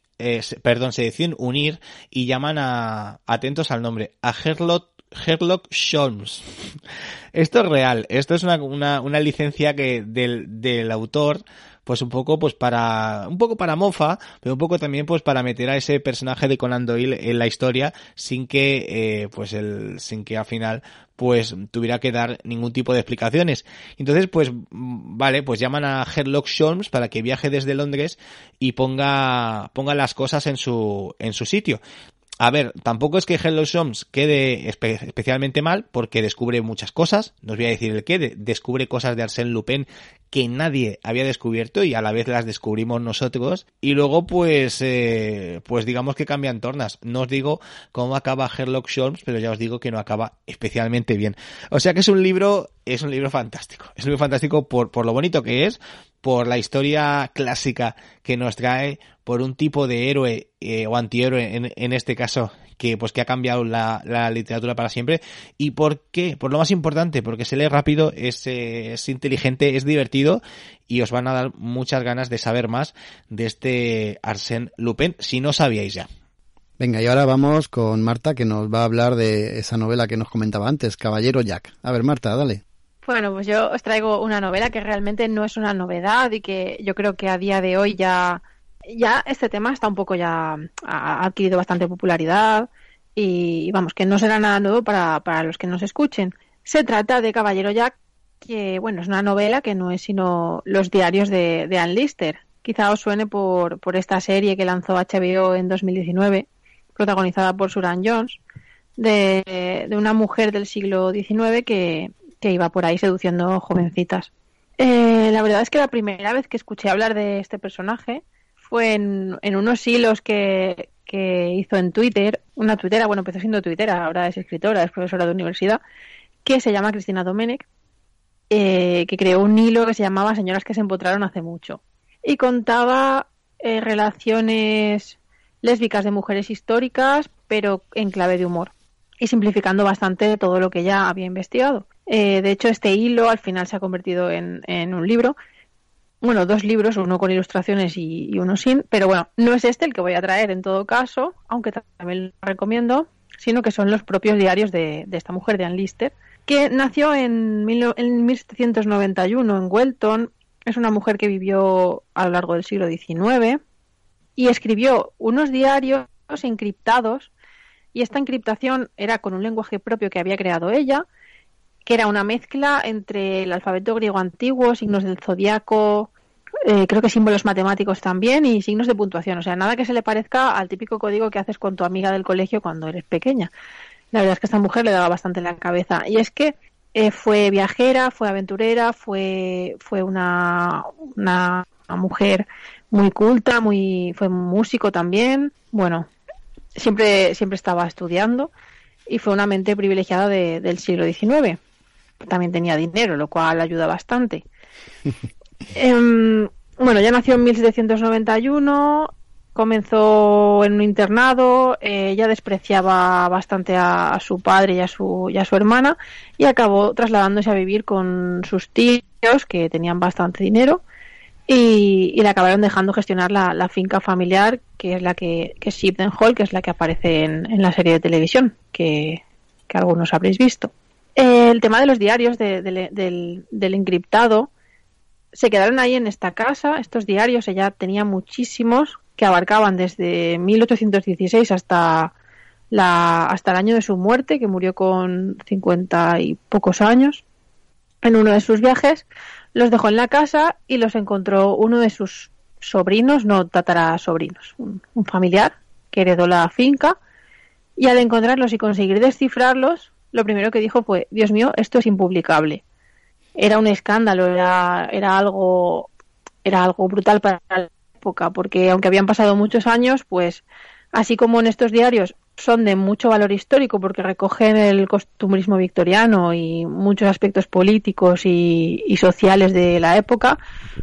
perdón, se deciden unir y llaman a, atentos al nombre, a Herlock Sherlock Holmes. Esto es real, esto es una, una, una licencia que del, del autor pues un poco pues para un poco para mofa pero un poco también pues para meter a ese personaje de Conan Doyle en la historia sin que eh, pues el sin que al final pues tuviera que dar ningún tipo de explicaciones. Entonces, pues vale, pues llaman a Sherlock Holmes para que viaje desde Londres y ponga ponga las cosas en su en su sitio. A ver, tampoco es que Hello Shoms quede espe- especialmente mal porque descubre muchas cosas. No os voy a decir el qué. de- descubre cosas de Arsène Lupin que nadie había descubierto y a la vez las descubrimos nosotros. Y luego, pues, eh, pues digamos que cambian tornas. No os digo cómo acaba Sherlock Holmes, pero ya os digo que no acaba especialmente bien. O sea que es un libro, es un libro fantástico. Es un libro fantástico por, por lo bonito que es, por la historia clásica que nos trae, por un tipo de héroe eh, o antihéroe en, este caso que pues que ha cambiado la, la literatura para siempre y por qué por lo más importante porque se lee rápido es, eh, es inteligente es divertido y os van a dar muchas ganas de saber más de este Arsène Lupin si no sabíais ya Venga, y ahora vamos con Marta, que nos va a hablar de esa novela que nos comentaba antes, Caballero Jack. A ver, Marta, dale. Bueno, pues yo os traigo una novela que realmente no es una novedad y que yo creo que a día de hoy ya, ya este tema está un poco ya, ha adquirido bastante popularidad y vamos, que no será nada nuevo para, para los que nos escuchen. Se trata de Caballero Jack, que bueno, es una novela que no es sino los diarios de, de Anne Lister. Quizá os suene por, por esta serie que lanzó HBO en 2019, protagonizada por Suran Jones, de, de una mujer del siglo XIX que, que iba por ahí seduciendo jovencitas. Eh, la verdad es que la primera vez que escuché hablar de este personaje fue en, unos hilos que, que hizo en Twitter, una tuitera, bueno, empezó siendo tuitera, ahora es escritora, es profesora de universidad, que se llama Cristina Domenech, eh, que creó un hilo que se llamaba Señoras que se empotraron hace mucho. Y contaba eh, relaciones lésbicas de mujeres históricas, pero en clave de humor. Y simplificando bastante todo lo que ella había investigado. Eh, de hecho, este hilo al final se ha convertido en, un libro. Bueno, dos libros, uno con ilustraciones y, uno sin, pero bueno, no es este el que voy a traer en todo caso, aunque también lo recomiendo, sino que son los propios diarios de, esta mujer, de Anne Lister, que nació en, mil, en 1791 en Welton. Es una mujer que vivió a lo largo del siglo XIX y escribió unos diarios encriptados y esta encriptación era con un lenguaje propio que había creado ella, que era una mezcla entre el alfabeto griego antiguo, signos del zodiaco, eh, creo que símbolos matemáticos también y signos de puntuación. O sea, nada que se le parezca al típico código que haces con tu amiga del colegio cuando eres pequeña. La verdad es que a esta mujer le daba bastante la cabeza. Y es que eh, fue viajera, fue aventurera, fue, fue una, una, mujer muy culta, muy, fue músico también. Bueno, siempre, siempre estaba estudiando y fue una mente privilegiada de, del siglo XIX. También tenía dinero, lo cual ayuda bastante. eh, bueno, ya nació en 1791, comenzó en un internado, eh, ella despreciaba bastante a, su padre y a su, y a su hermana y acabó trasladándose a vivir con sus tíos que tenían bastante dinero y, le acabaron dejando gestionar la, la, finca familiar que es la que, que es Shipden Hall, que es la que aparece en, en la serie de televisión que, que, algunos habréis visto. El tema de los diarios de, de, del, encriptado se quedaron ahí en esta casa, estos diarios, ella tenía muchísimos que abarcaban desde 1816 hasta la hasta el año de su muerte, que murió con 50 y pocos años. En uno de sus viajes los dejó en la casa y los encontró uno de sus sobrinos, no tatarasobrinos, un, un familiar que heredó la finca y al encontrarlos y conseguir descifrarlos, lo primero que dijo fue, Dios mío, esto es impublicable. Era un escándalo, era, era algo era algo brutal para la época, porque aunque habían pasado muchos años, pues así como en estos diarios son de mucho valor histórico porque recogen el costumbrismo victoriano y muchos aspectos políticos y, sociales de la época,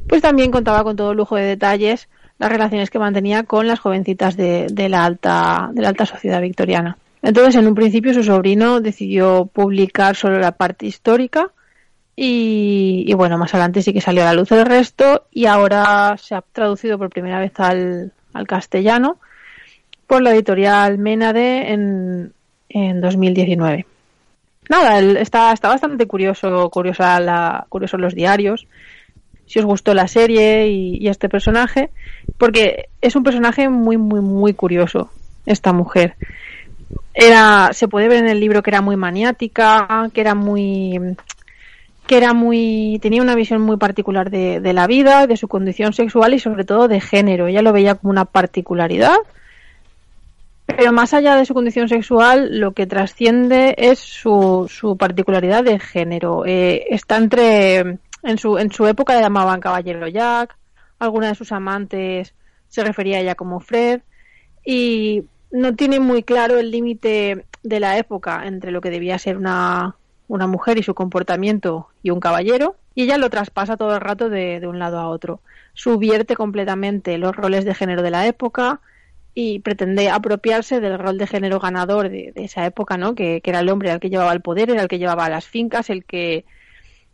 pues también contaba con todo lujo de detalles las relaciones que mantenía con las jovencitas de, de, la alta de la alta sociedad victoriana. Entonces, en un principio, su sobrino decidió publicar solo la parte histórica y, bueno, más adelante sí que salió a la luz el resto y ahora se ha traducido por primera vez al, al castellano por la editorial Menade en, en 2019. Nada, está, está bastante curioso, curiosa la, curiosos los diarios. Si os gustó la serie y, este personaje, porque es un personaje muy, muy, muy curioso, esta mujer. Era, se puede ver en el libro que era muy maniática, que era muy, que era muy, tenía una visión muy particular de, de la vida, de su condición sexual y sobre todo de género. Ella lo veía como una particularidad Pero más allá de su condición sexual, lo que trasciende es su, su particularidad de género. Eh, está entre, en su, en su época le llamaban Caballero Jack, alguna de sus amantes se refería a ella como Fred, y no tiene muy claro el límite de la época entre lo que debía ser una, una mujer y su comportamiento y un caballero, y ella lo traspasa todo el rato de, de un lado a otro. Subvierte completamente los roles de género de la época, y pretende apropiarse del rol de género ganador de, esa época, ¿no? Que, era el hombre el que llevaba el poder, era el que llevaba las fincas, el que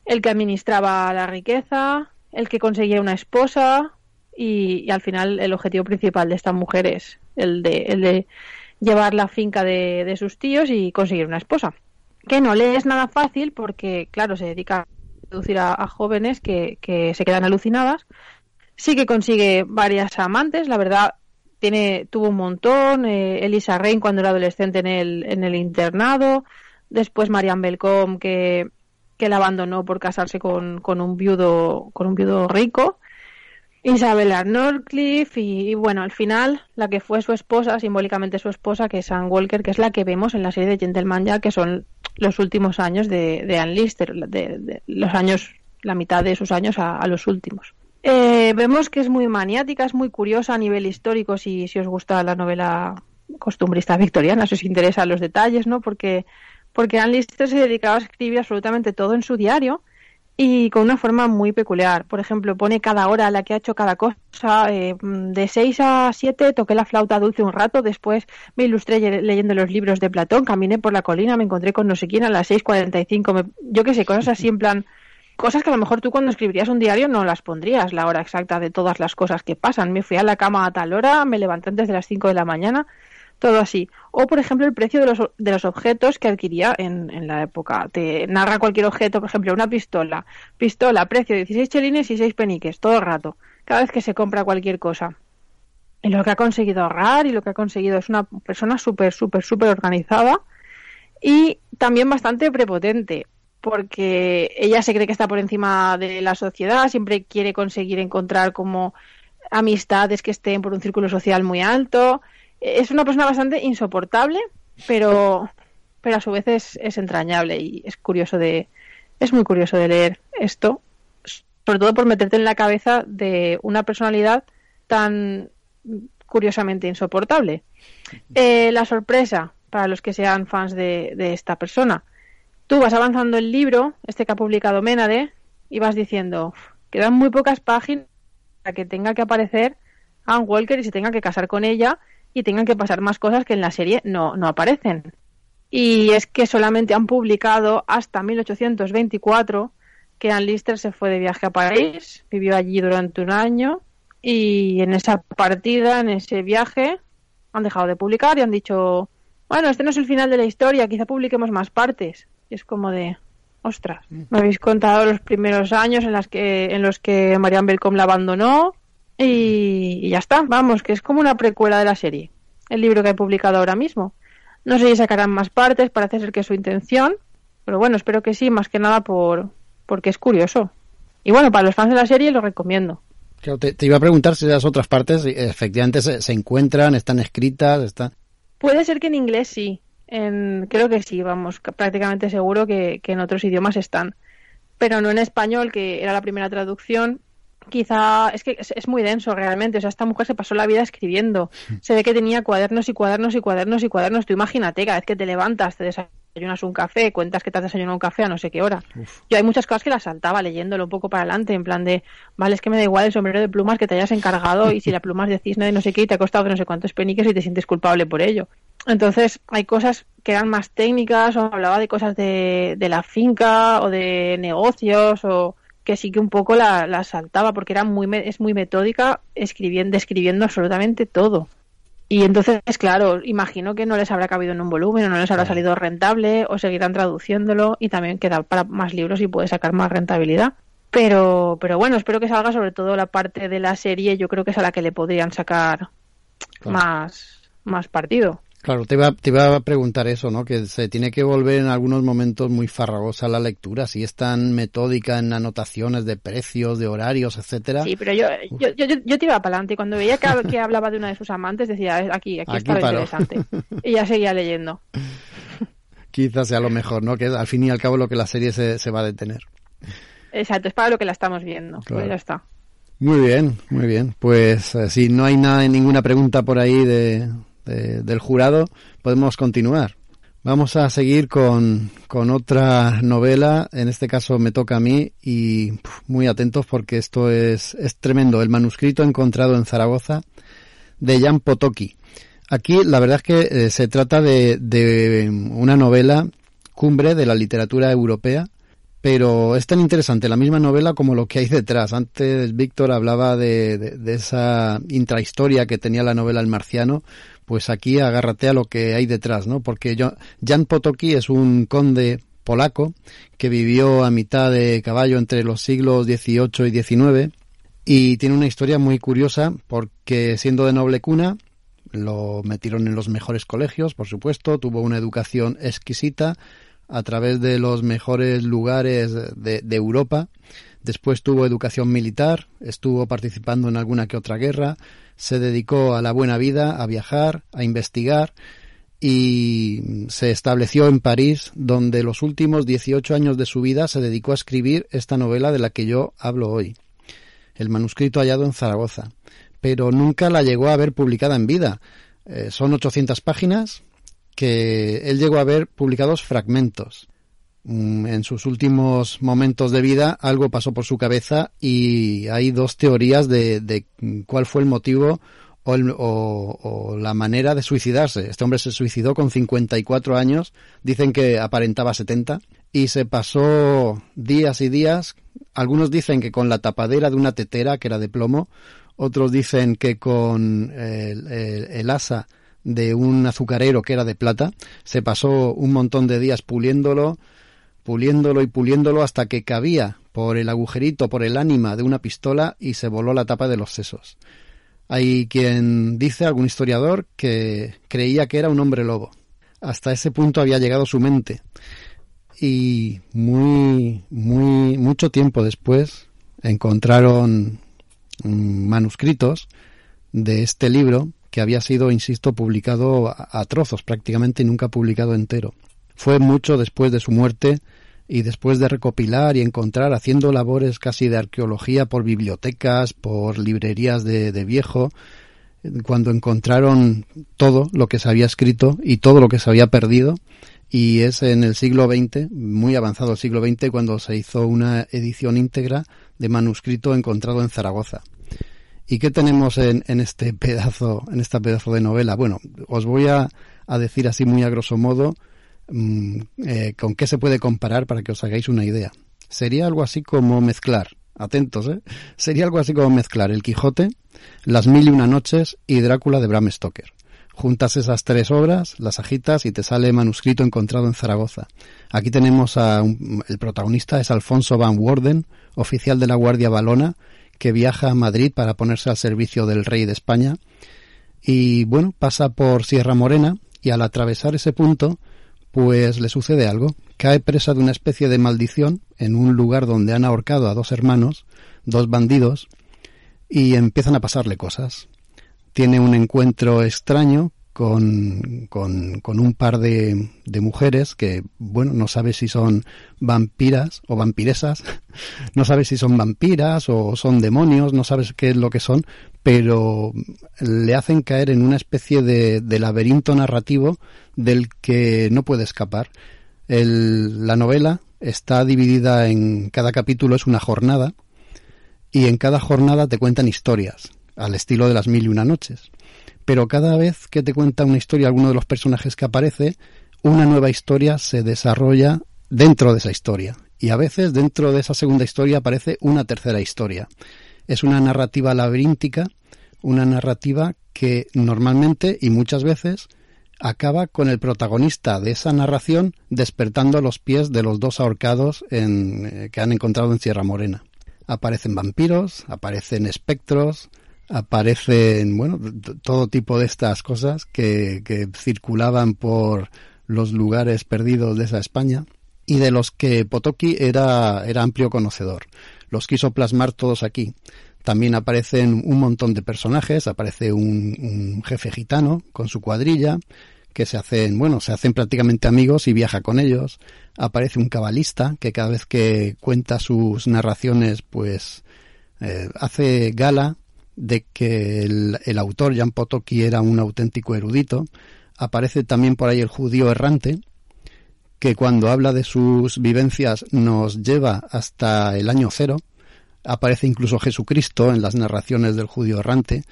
el que administraba la riqueza, el que conseguía una esposa y, al final el objetivo principal de esta mujer es el de, el de llevar la finca de, sus tíos y conseguir una esposa. Que no le es nada fácil porque, claro, se dedica a seducir a, jóvenes que, se quedan alucinadas. Sí que consigue varias amantes, la verdad tiene tuvo un montón, eh, Elisa Rein cuando era adolescente en el, en el internado, después Marianne Belcom que, que la abandonó por casarse con, con un viudo con un viudo rico, Isabella Norcliffe y, bueno, al final la que fue su esposa, simbólicamente su esposa, que es Anne Walker, que es la que vemos en la serie de Gentleman ya, que son los últimos años de, de Anne Lister, de, los años, la mitad de sus años a los últimos. Eh, vemos que es muy maniática, es muy curiosa a nivel histórico, si, si os gusta la novela costumbrista victoriana, si os interesan los detalles, ¿no? Porque, porque Anne Lister se dedicaba a escribir absolutamente todo en su diario y con una forma muy peculiar. Por ejemplo, pone cada hora a la que ha hecho cada cosa. Eh, de 6 a 7 toqué la flauta dulce un rato, después me ilustré leyendo los libros de Platón, caminé por la colina, me encontré con no sé quién a las 6.45. Me, yo qué sé, cosas así en plan cosas que a lo mejor tú cuando escribirías un diario no las pondrías la hora exacta de todas las cosas que pasan. Me fui a la cama a tal hora, me levanté antes de las 5 de la mañana, todo así. O, por ejemplo, el precio de los, de los objetos que adquiría en, en la época. Te narra cualquier objeto, por ejemplo, una pistola. Pistola, precio 16 chelines y 6 peniques, todo el rato, cada vez que se compra cualquier cosa. Y lo que ha conseguido ahorrar y lo que ha conseguido es una persona súper, súper, súper organizada y también bastante prepotente porque ella se cree que está por encima de la sociedad, siempre quiere conseguir encontrar como amistades que estén por un círculo social muy alto. Es una persona bastante insoportable, pero, pero a su vez es, entrañable y es curioso de, es muy curioso de leer esto, sobre todo por meterte en la cabeza de una personalidad tan curiosamente insoportable. Eh, la sorpresa para los que sean fans de, de esta persona tú vas avanzando el libro, este que ha publicado Ménade, y vas diciendo, quedan muy pocas páginas para que tenga que aparecer Anne Walker y se tenga que casar con ella y tengan que pasar más cosas que en la serie no, no aparecen. Y es que solamente han publicado hasta 1824 que Anne Lister se fue de viaje a París, vivió allí durante un año y en esa partida, en ese viaje, han dejado de publicar y han dicho, bueno, este no es el final de la historia, quizá publiquemos más partes. Y es como de, ostras, mm. me habéis contado los primeros años en, las que, en los que Marianne Belcom la abandonó y, ya está, vamos, que es como una precuela de la serie, el libro que he publicado ahora mismo. No sé si sacarán más partes, parece ser que es su intención, pero bueno, espero que sí, más que nada por porque es curioso. Y bueno, para los fans de la serie lo recomiendo. te, iba a preguntar si las otras partes efectivamente se, se encuentran, están escritas, están... Puede ser que en inglés sí, creo que sí, vamos, prácticamente seguro que, en otros idiomas están. Pero no en español, que era la primera traducción. Quizá es que es, muy denso realmente. O sea, esta mujer se pasó la vida escribiendo. Se ve que tenía cuadernos y cuadernos y cuadernos y cuadernos. Tú imagínate, cada vez que te levantas, te desayunas un café, cuentas que te has desayunado un café a no sé qué hora. Yo hay muchas cosas que las saltaba leyéndolo un poco para adelante, en plan de, vale, es que me da igual el sombrero de plumas que te hayas encargado y si la pluma es de cisne de no sé qué y te ha costado no sé cuántos peniques y te sientes culpable por ello. Entonces, hay cosas que eran más técnicas, o hablaba de cosas de, de la finca, o de negocios, o que sí que un poco la, saltaba, porque era muy, es muy metódica escribiendo, describiendo absolutamente todo. Y entonces, claro, imagino que no les habrá cabido en un volumen, o no les habrá salido rentable, o seguirán traduciéndolo, y también queda para más libros y puede sacar más rentabilidad. Pero, pero bueno, espero que salga sobre todo la parte de la serie, yo creo que es a la que le podrían sacar más, más partido. Claro, te iba, te iba a preguntar eso, ¿no? Que se tiene que volver en algunos momentos muy farragosa la lectura, si es tan metódica en anotaciones de precios, de horarios, etcétera. Sí, pero yo, yo, yo, yo te iba para adelante. Cuando veía que, que, hablaba de una de sus amantes, decía, aquí, aquí, aquí está lo interesante. Y ya seguía leyendo. Quizás sea lo mejor, ¿no? Que al fin y al cabo lo que la serie se, se va a detener. Exacto, es para lo que la estamos viendo. Pues claro. Pues ya está. Muy bien, muy bien. Pues eh, si no hay nada, ninguna pregunta por ahí de, de, del jurado, podemos continuar. Vamos a seguir con, con, otra novela, en este caso me toca a mí y muy atentos porque esto es, es tremendo. El manuscrito encontrado en Zaragoza de Jan Potoki. Aquí la verdad es que eh, se trata de, de una novela cumbre de la literatura europea pero es tan interesante la misma novela como lo que hay detrás. Antes Víctor hablaba de, de, esa intrahistoria que tenía la novela El Marciano, pues aquí agárrate a lo que hay detrás, ¿no? Porque Jan Potoki es un conde polaco que vivió a mitad de caballo entre los siglos XVIII y XIX y tiene una historia muy curiosa porque siendo de noble cuna lo metieron en los mejores colegios, por supuesto, tuvo una educación exquisita, a través de los mejores lugares de, Europa. Después tuvo educación militar, estuvo participando en alguna que otra guerra, se dedicó a la buena vida, a viajar, a investigar y se estableció en París, donde los últimos 18 años de su vida se dedicó a escribir esta novela de la que yo hablo hoy. El manuscrito hallado en Zaragoza. Pero nunca la llegó a ver publicada en vida. Eh, son 800 páginas, que él llegó a ver publicados fragmentos. En sus últimos momentos de vida algo pasó por su cabeza y hay dos teorías de, cuál fue el motivo o, el, o, la manera de suicidarse. Este hombre se suicidó con 54 años, dicen que aparentaba 70 y se pasó días y días. Algunos dicen que con la tapadera de una tetera que era de plomo, otros dicen que con el asa de un azucarero que era de plata, se pasó un montón de días puliéndolo, puliéndolo y puliéndolo hasta que cabía por el agujerito, por el ánima de una pistola y se voló la tapa de los sesos. Hay quien dice, algún historiador, que creía que era un hombre lobo. Hasta ese punto había llegado su mente. Y muy, muy, mucho tiempo después encontraron manuscritos de este libro que había sido, insisto, publicado a, trozos, prácticamente nunca publicado entero. Fue mucho después de su muerte y después de recopilar y encontrar, haciendo labores casi de arqueología por bibliotecas, por librerías de, de viejo, cuando encontraron todo lo que se había escrito y todo lo que se había perdido, y es en el siglo XX, muy avanzado el siglo XX, cuando se hizo una edición íntegra de manuscrito encontrado en Zaragoza. ¿Y qué tenemos en, en, este pedazo, en esta pedazo de novela? Bueno, os voy a, a decir así muy a grosso modo mmm, eh, con qué se puede comparar para que os hagáis una idea. Sería algo así como mezclar, atentos, ¿eh? Sería algo así como mezclar El Quijote, Las Mil y Una Noches y Drácula de Bram Stoker. Juntas esas tres obras, las agitas y te sale manuscrito encontrado en Zaragoza. Aquí tenemos a un, el protagonista es Alfonso Van Worden, oficial de la Guardia Valona, que viaja a Madrid para ponerse al servicio del rey de España y bueno, pasa por Sierra Morena y al atravesar ese punto pues le sucede algo. Cae presa de una especie de maldición en un lugar donde han ahorcado a dos hermanos, dos bandidos, y empiezan a pasarle cosas. Tiene un encuentro extraño con, con, con un par de, de, mujeres que, bueno, no sabe si son vampiras o vampiresas, no sabe si son vampiras o son demonios, no sabes qué es lo que son, pero le hacen caer en una especie de, laberinto narrativo del que no puede escapar. La novela está dividida en cada capítulo, es una jornada, y en cada jornada te cuentan historias, al estilo de las mil y una noches pero cada vez que te cuenta una historia alguno de los personajes que aparece, una nueva historia se desarrolla dentro de esa historia. Y a veces dentro de esa segunda historia aparece una tercera historia. Es una narrativa laberíntica, una narrativa que normalmente y muchas veces acaba con el protagonista de esa narración despertando los pies de los dos ahorcados en, eh, que han encontrado en Sierra Morena. Aparecen vampiros, aparecen espectros, aparecen, bueno, todo tipo de estas cosas que, que circulaban por los lugares perdidos de esa España y de los que Potoki era, era amplio conocedor. Los quiso plasmar todos aquí. También aparecen un montón de personajes, aparece un, un, jefe gitano con su cuadrilla, que se hacen, bueno, se hacen prácticamente amigos y viaja con ellos. Aparece un cabalista que cada vez que cuenta sus narraciones, pues eh, hace gala de que el, el autor Jan Potoki era un auténtico erudito. Aparece también por ahí el judío errante, que cuando habla de sus vivencias nos lleva hasta el año cero. Aparece incluso Jesucristo en las narraciones del judío errante,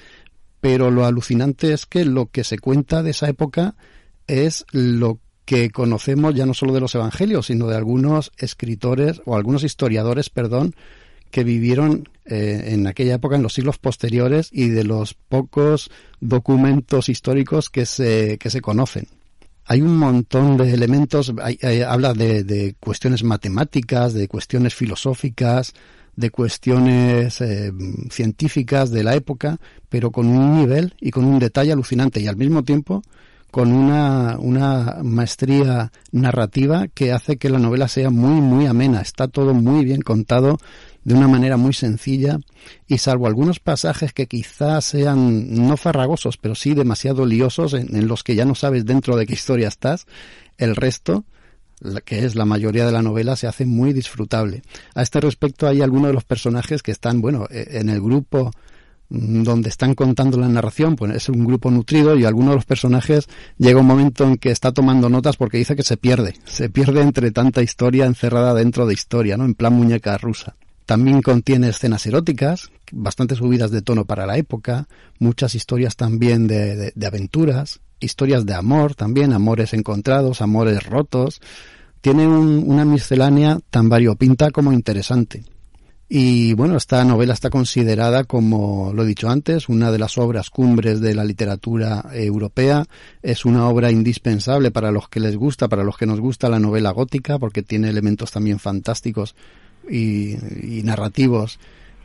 pero lo alucinante es que lo que se cuenta de esa época es lo que conocemos ya no solo de los evangelios, sino de algunos escritores o algunos historiadores, perdón, que vivieron eh, en aquella época, en los siglos posteriores, y de los pocos documentos históricos que se, que se conocen. Hay un montón de elementos, hay, hay, habla de, de, cuestiones matemáticas, de cuestiones filosóficas, de cuestiones eh, científicas de la época, pero con un nivel y con un detalle alucinante y al mismo tiempo con una, una maestría narrativa que hace que la novela sea muy, muy amena. Está todo muy bien contado de una manera muy sencilla y salvo algunos pasajes que quizás sean no farragosos, pero sí demasiado liosos en, en los que ya no sabes dentro de qué historia estás, el resto que es la mayoría de la novela, se hace muy disfrutable. A este respecto hay algunos de los personajes que están, bueno, en el grupo donde están contando la narración, pues es un grupo nutrido y alguno de los personajes llega un momento en que está tomando notas porque dice que se pierde, se pierde entre tanta historia encerrada dentro de historia, ¿no? En plan muñeca rusa. También contiene escenas eróticas, bastante subidas de tono para la época, muchas historias también de, aventuras, historias de amor también, amores encontrados, amores rotos. Tiene un, una miscelánea tan variopinta como interesante. Y bueno, esta novela está considerada, como lo he dicho antes, una de las obras cumbres de la literatura europea. Es una obra indispensable para los que les gusta, para los que nos gusta la novela gótica, porque tiene elementos también fantásticos y, narrativos,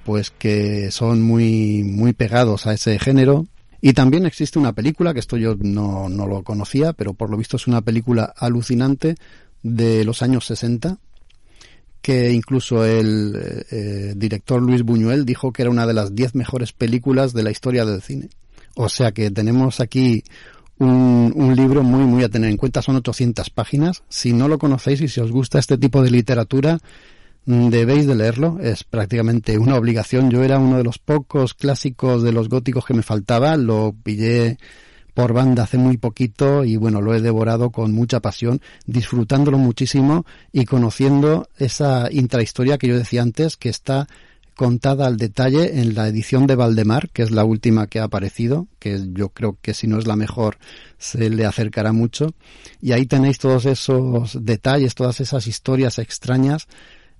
pues que son muy, muy pegados a ese género. Y también existe una película, que esto yo no, no lo conocía, pero por lo visto es una película alucinante de los años 60, que incluso el eh, director Luis Buñuel dijo que era una de las diez mejores películas de la historia del cine. O sea que tenemos aquí un, un, libro muy, muy a tener en cuenta. Son 800 páginas. Si no lo conocéis y si os gusta este tipo de literatura, debéis de leerlo. Es prácticamente una obligación. Yo era uno de los pocos clásicos de los góticos que me faltaba. Lo pillé por banda hace muy poquito y bueno, lo he devorado con mucha pasión, disfrutándolo muchísimo y conociendo esa intrahistoria que yo decía antes, que está contada al detalle en la edición de Valdemar, que es la última que ha aparecido, que yo creo que si no es la mejor se le acercará mucho. Y ahí tenéis todos esos detalles, todas esas historias extrañas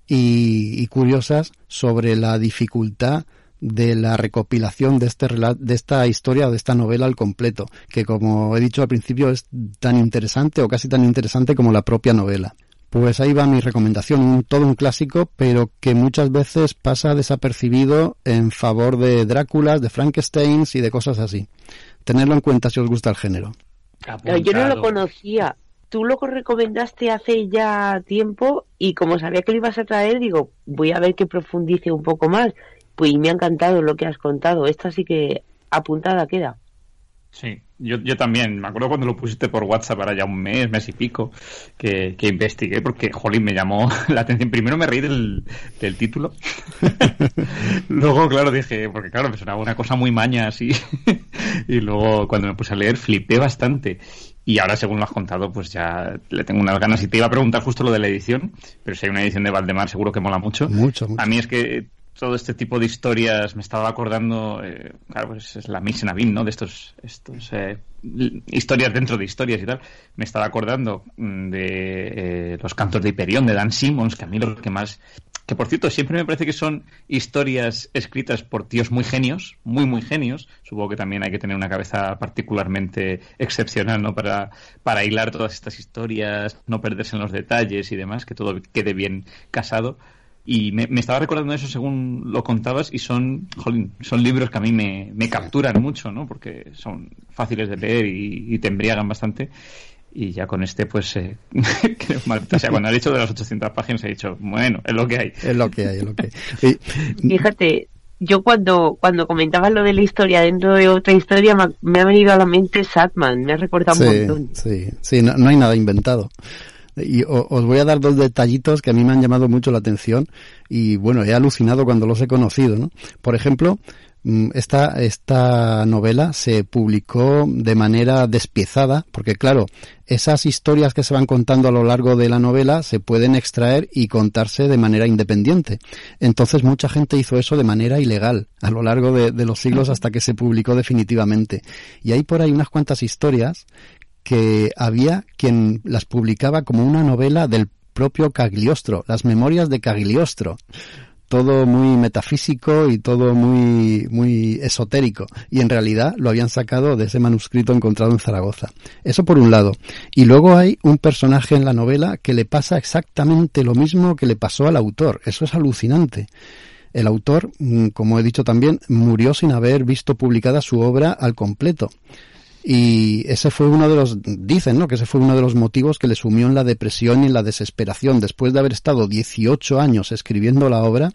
y, y curiosas sobre la dificultad de la recopilación de este de esta historia o de esta novela al completo, que como he dicho al principio es tan interesante o casi tan interesante como la propia novela. Pues ahí va mi recomendación, un, todo un clásico, pero que muchas veces pasa desapercibido en favor de Dráculas, de Frankensteins y de cosas así. Tenerlo en cuenta si os gusta el género. Apuntado. Yo no lo conocía. Tú lo recomendaste hace ya tiempo y como sabía que lo ibas a traer, digo, voy a ver que profundice un poco más. Pues me ha encantado lo que has contado. Esta sí que apuntada queda. Sí, yo, yo también. Me acuerdo cuando lo pusiste por WhatsApp para ya un mes, mes y pico, que, que investigué porque, jolín, me llamó la atención. Primero me reí del, del título. luego, claro, dije, porque claro, me sonaba una cosa muy maña así. y luego, cuando me puse a leer, flipé bastante. Y ahora, según lo has contado, pues ya le tengo unas ganas. Y te iba a preguntar justo lo de la edición, pero si hay una edición de Valdemar, seguro que mola mucho. Mucho, mucho. A mí es que todo este tipo de historias me estaba acordando, eh, claro, pues es la Miss Navin, ¿no? De estos, estos eh, historias dentro de historias y tal. Me estaba acordando de eh, los cantos de Hiperión de Dan Simmons, que a mí lo que más, que por cierto siempre me parece que son historias escritas por tíos muy genios, muy muy genios. Supongo que también hay que tener una cabeza particularmente excepcional, ¿no? Para para hilar todas estas historias, no perderse en los detalles y demás, que todo quede bien casado Y me, estaba recordando eso según lo contabas y son, son libros que a mí me, capturan mucho, ¿no? Porque son fáciles de leer y, te embriagan bastante. Y ya con este, pues, eh, o sea, cuando ha dicho de las 800 páginas he dicho, bueno, es lo que hay. Es lo que hay, es lo que hay. Fíjate, yo cuando, cuando comentabas lo de la historia dentro de otra historia, me ha, venido a la mente Satman, me ha recordado un montón. Sí, sí, no hay nada inventado. Y os voy a dar dos detallitos que a mí me han llamado mucho la atención y bueno, he alucinado cuando los he conocido, ¿no? Por ejemplo, esta, esta novela se publicó de manera despiezada, porque claro, esas historias que se van contando a lo largo de la novela se pueden extraer y contarse de manera independiente. Entonces mucha gente hizo eso de manera ilegal a lo largo de, de los siglos hasta que se publicó definitivamente. Y hay por ahí unas cuantas historias que había quien las publicaba como una novela del propio Cagliostro, las memorias de Cagliostro. Todo muy metafísico y todo muy, muy esotérico. Y en realidad lo habían sacado de ese manuscrito encontrado en Zaragoza. Eso por un lado. Y luego hay un personaje en la novela que le pasa exactamente lo mismo que le pasó al autor. Eso es alucinante. El autor, mm, como he dicho también, murió sin haber visto publicada su obra al completo. Y ese fue uno de los, dicen, ¿no? Que ese fue uno de los motivos que le sumió en la depresión y en la desesperación. Después de haber estado 18 años escribiendo la obra,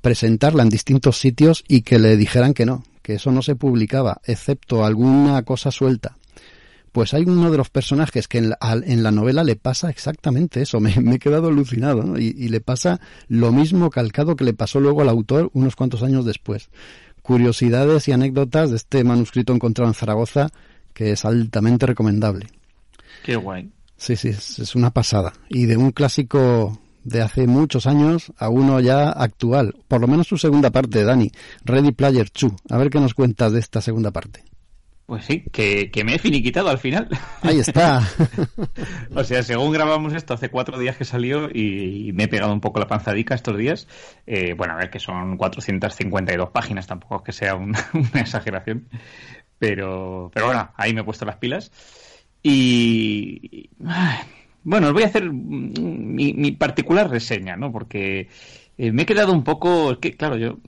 presentarla en distintos sitios y que le dijeran que no, que eso no se publicaba, excepto alguna cosa suelta. Pues hay uno de los personajes que en la, novela le pasa exactamente eso, me, he quedado alucinado, ¿no? y, y le pasa lo mismo calcado que le pasó luego al autor unos cuantos años después. Curiosidades y anécdotas de este manuscrito encontrado en Zaragoza que es altamente recomendable. Qué guay. Sí, sí, es, una pasada. Y de un clásico de hace muchos años a uno ya actual. Por lo menos su segunda parte, Dani. Ready Player 2. A ver qué nos cuentas de esta segunda parte. Pues sí, que, me he finiquitado al final. Ahí está. o sea, según grabamos esto, hace cuatro días que salió y, me he pegado un poco la panzadica estos días. Eh, bueno, a ver, que son 452 páginas, tampoco es que sea una exageración. Pero, pero bueno, ahí me he puesto las pilas. Y. Bueno, os voy a hacer mi, particular reseña, ¿no? Porque eh, me he quedado un poco. que, claro, yo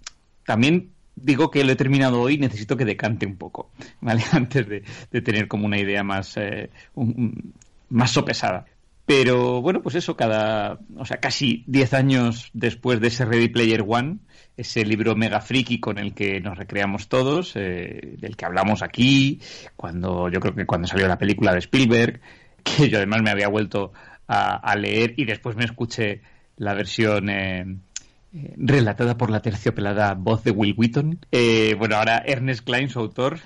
también digo que lo he terminado hoy, necesito que decante un poco, ¿vale? Antes de, tener como una idea más, eh, más sopesada. Pero bueno, pues eso, cada, o sea, casi 10 años después de ese Ready Player One, ese libro mega friki con el que nos recreamos todos, eh, del que hablamos aquí, cuando yo creo que cuando salió la película de Spielberg, que yo además me había vuelto a, leer y después me escuché la versión eh, eh, relatada por la terciopelada voz de Will Wheaton. bueno, ahora Ernest Klein, su autor,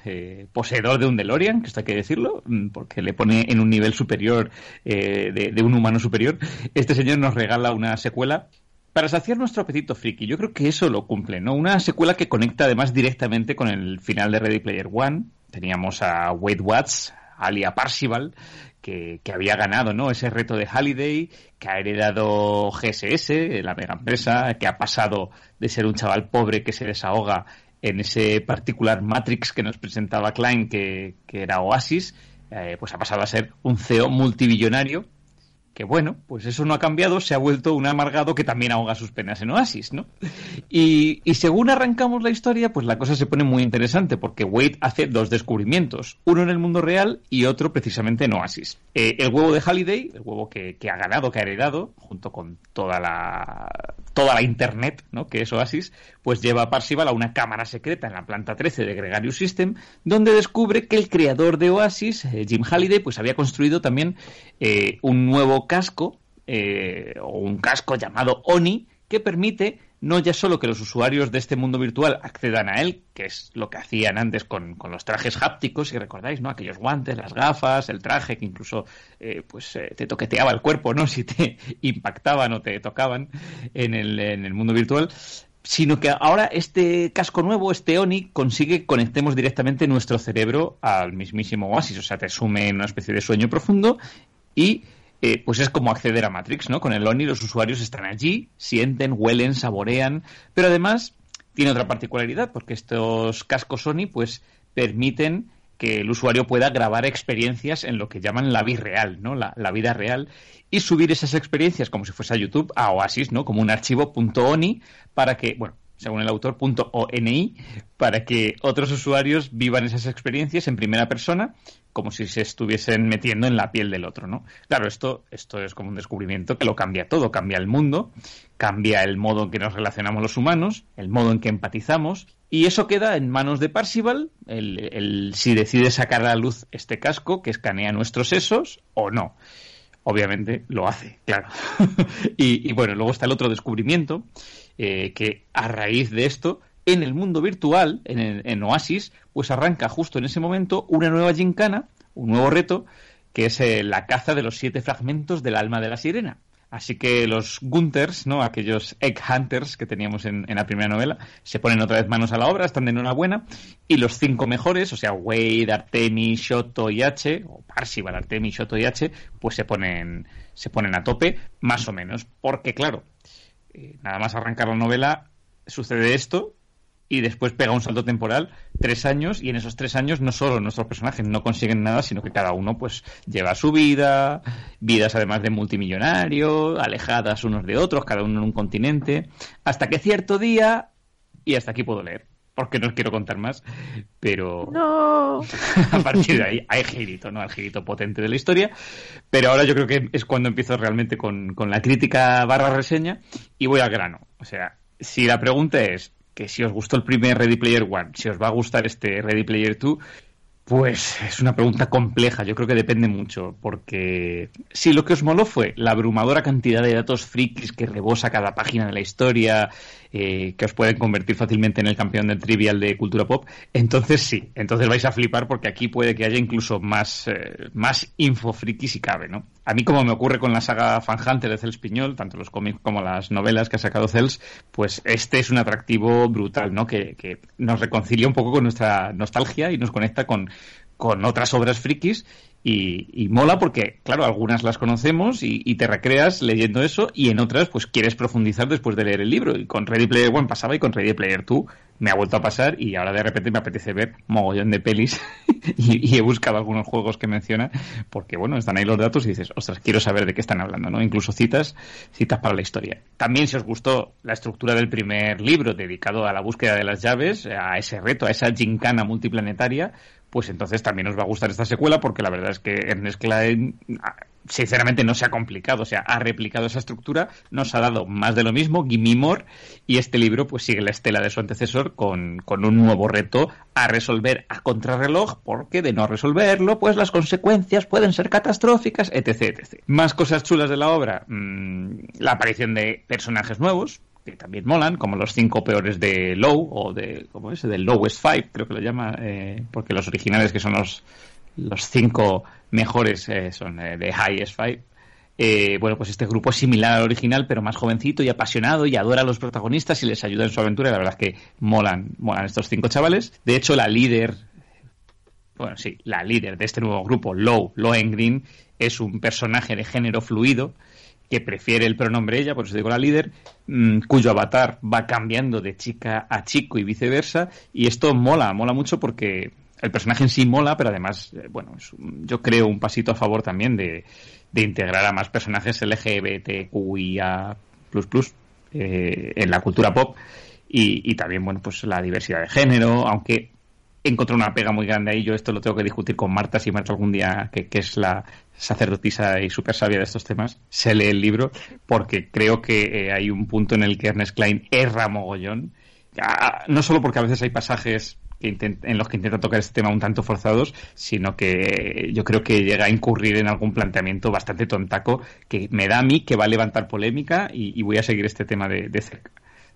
poseedor de un DeLorean, que esto hay que decirlo, mm, porque le pone en un nivel superior de, un humano superior. Este señor nos regala una secuela para saciar nuestro apetito friki, yo creo que eso lo cumple, ¿no? Una secuela que conecta además directamente con el final de Ready Player One. Teníamos a Wade Watts, alia Parsival, que, había ganado, ¿no? Ese reto de Halliday, que ha heredado GSS, la mega empresa, que ha pasado de ser un chaval pobre que se desahoga en ese particular Matrix que nos presentaba Klein, que, era Oasis, eh, pues ha pasado a ser un CEO multibillonario que bueno, pues eso no ha cambiado, se ha vuelto un amargado que también ahoga sus penas en Oasis, ¿no? Y, según arrancamos la historia, pues la cosa se pone muy interesante, porque Wade hace dos descubrimientos, uno en el mundo real y otro precisamente en Oasis. Eh, el huevo de Halliday, el huevo que, ha ganado, que ha heredado, junto con toda la, toda la internet, ¿no? Que es Oasis, pues lleva a Parsival a una cámara secreta en la planta 13 de Gregarious System, donde descubre que el creador de Oasis, eh, Jim Halliday, pues había construido también eh, un nuevo casco eh, o un casco llamado ONI que permite no ya solo que los usuarios de este mundo virtual accedan a él, que es lo que hacían antes con, los trajes hápticos, si recordáis, ¿no? Aquellos guantes, las gafas, el traje que incluso eh, pues eh, te toqueteaba el cuerpo, ¿no? Si te impactaban o te tocaban en el, en el mundo virtual, sino que ahora este casco nuevo, este ONI, consigue que conectemos directamente nuestro cerebro al mismísimo Oasis, o sea, te sume en una especie de sueño profundo y eh, pues es como acceder a Matrix, ¿no? Con el ONI los usuarios están allí, sienten, huelen, saborean, pero además tiene otra particularidad, porque estos cascos ONI pues permiten que el usuario pueda grabar experiencias en lo que llaman la vida real, ¿no? La, la, vida real y subir esas experiencias como si fuese a YouTube, a Oasis, ¿no? Como un archivo .oni para que, bueno, según el autor, .oni, para que otros usuarios vivan esas experiencias en primera persona, como si se estuviesen metiendo en la piel del otro, ¿no? Claro, esto, esto es como un descubrimiento que lo cambia todo, cambia el mundo, cambia el modo en que nos relacionamos los humanos, el modo en que empatizamos, y eso queda en manos de Parsival, el, el, si decide sacar a la luz este casco que escanea nuestros sesos o no obviamente lo hace, claro. y, y, bueno, luego está el otro descubrimiento, eh, que a raíz de esto, en el mundo virtual, en, el, Oasis, pues arranca justo en ese momento una nueva gincana, un nuevo reto, que es eh, la caza de los siete fragmentos del alma de la sirena. Así que los Gunters, ¿no? aquellos Egg Hunters que teníamos en, en, la primera novela, se ponen otra vez manos a la obra, están de enhorabuena, y los cinco mejores, o sea, Wade, Artemis, Shoto y H, o Parsival, Artemis, Shoto y H, pues se ponen, se ponen a tope, más o menos, porque claro, eh, nada más arrancar la novela, sucede esto, y después pega un salto temporal, tres años, y en esos tres años no solo nuestros personajes no consiguen nada, sino que cada uno pues lleva su vida, vidas además de multimillonario, alejadas unos de otros, cada uno en un continente, hasta que cierto día, y hasta aquí puedo leer, porque no os quiero contar más, pero no. a partir de ahí hay girito, ¿no? El girito potente de la historia, pero ahora yo creo que es cuando empiezo realmente con, con la crítica barra reseña y voy al grano. O sea, si la pregunta es que si os gustó el primer Ready Player One, si os va a gustar este Ready Player 2, pues es una pregunta compleja, yo creo que depende mucho, porque si lo que os moló fue la abrumadora cantidad de datos frikis que rebosa cada página de la historia, eh, que os pueden convertir fácilmente en el campeón del trivial de cultura pop, entonces sí, entonces vais a flipar porque aquí puede que haya incluso más, eh, más info friki si cabe, ¿no? A mí como me ocurre con la saga Fan Hunter de Cels Piñol, tanto los cómics como las novelas que ha sacado Cels, pues este es un atractivo brutal, ¿no? Que, que nos reconcilia un poco con nuestra nostalgia y nos conecta con, con otras obras frikis y, y, mola porque, claro, algunas las conocemos y, y, te recreas leyendo eso y en otras pues quieres profundizar después de leer el libro. Y con Ready Player One pasaba y con Ready Player 2 me ha vuelto a pasar y ahora de repente me apetece ver mogollón de pelis y, y, he buscado algunos juegos que menciona porque, bueno, están ahí los datos y dices, ostras, quiero saber de qué están hablando, ¿no? Incluso citas, citas para la historia. También si os gustó la estructura del primer libro dedicado a la búsqueda de las llaves, a ese reto, a esa gincana multiplanetaria, pues entonces también os va a gustar esta secuela porque la verdad es que Ernest Klein sinceramente no se ha complicado, o sea, ha replicado esa estructura, nos ha dado más de lo mismo, Gimme y este libro pues sigue la estela de su antecesor con, con un nuevo reto a resolver a contrarreloj, porque de no resolverlo, pues las consecuencias pueden ser catastróficas, etc, etc. Más cosas chulas de la obra, mmm, la aparición de personajes nuevos, que también molan, como los cinco peores de Low, o de, ¿cómo es? Del Lowest Five, creo que lo llama, eh, porque los originales que son los, los cinco mejores eh, son eh, de Highest Five. Bueno, pues este grupo es similar al original, pero más jovencito y apasionado y adora a los protagonistas y les ayuda en su aventura. La verdad es que molan, molan estos cinco chavales. De hecho, la líder, bueno, sí, la líder de este nuevo grupo, Low, Lohengrin, es un personaje de género fluido que prefiere el pronombre ella, por eso digo la líder, mmm, cuyo avatar va cambiando de chica a chico y viceversa. Y esto mola, mola mucho porque el personaje en sí mola, pero además, eh, bueno, es, yo creo un pasito a favor también de, de integrar a más personajes LGBTQIA eh, en la cultura pop y, y, también, bueno, pues la diversidad de género, aunque encontré una pega muy grande ahí, yo esto lo tengo que discutir con Marta, si Marta algún día, que, es la sacerdotisa y súper sabia de estos temas, se lee el libro, porque creo que eh, hay un punto en el que Ernest Klein erra mogollón, ah, no solo porque a veces hay pasajes en los que intenta tocar este tema un tanto forzados, sino que yo creo que llega a incurrir en algún planteamiento bastante tontaco que me da a mí que va a levantar polémica y, voy a seguir este tema de cerca.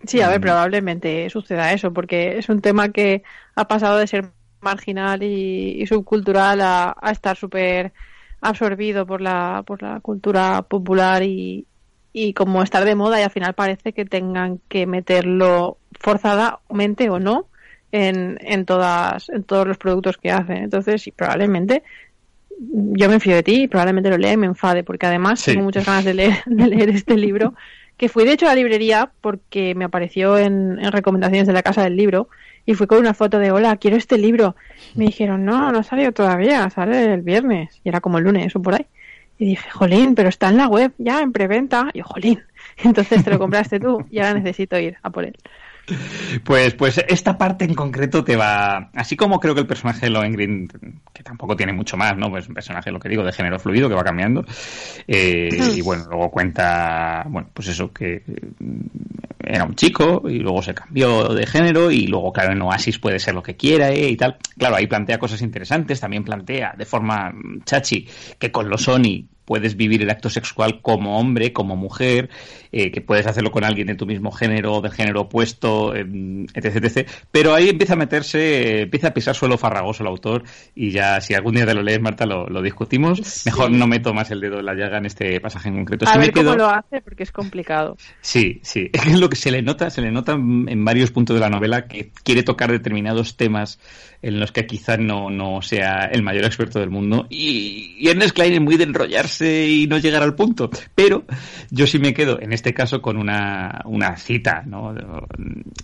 Sí, a ver, probablemente suceda eso, porque es un tema que ha pasado de ser marginal y, y subcultural a, a estar súper absorbido por la, por la cultura popular y, y como estar de moda y al final parece que tengan que meterlo forzadamente o no en, en todas en todos los productos que hacen entonces sí, probablemente yo me fío de ti y probablemente lo lea y me enfade porque además sí. tengo muchas ganas de leer, de leer este libro que fui de hecho a la librería porque me apareció en, en recomendaciones de la casa del libro y fui con una foto de hola, quiero este libro. Me dijeron, no, no ha salido todavía, sale el viernes. Y era como el lunes o por ahí. Y dije, jolín, pero está en la web ya, en preventa. Y yo, jolín, entonces te lo compraste tú y ahora necesito ir a por él. Pues, pues esta parte en concreto te va. Así como creo que el personaje de Lohengrin, que tampoco tiene mucho más, ¿no? Pues un personaje, lo que digo, de género fluido que va cambiando. Eh, y bueno, luego cuenta, bueno, pues eso, que era un chico y luego se cambió de género y luego, claro, en Oasis puede ser lo que quiera ¿eh? y tal. Claro, ahí plantea cosas interesantes. También plantea de forma chachi que con los Sony puedes vivir el acto sexual como hombre, como mujer, eh, que puedes hacerlo con alguien de tu mismo género, del género opuesto, etc, etc. Pero ahí empieza a meterse, empieza a pisar suelo farragoso el autor y ya si algún día te lo lees, Marta, lo, discutimos. Mejor no meto más el dedo en la llaga en este pasaje en concreto. A ver cómo lo hace porque es complicado. Sí, sí. Es lo que se le nota, se le nota en varios puntos de la novela que quiere tocar determinados temas en los que quizás no, no sea el mayor experto del mundo. Y, y Ernest Klein es muy de enrollarse y no llegar al punto. Pero yo sí me quedo, en este caso, con una, una cita ¿no?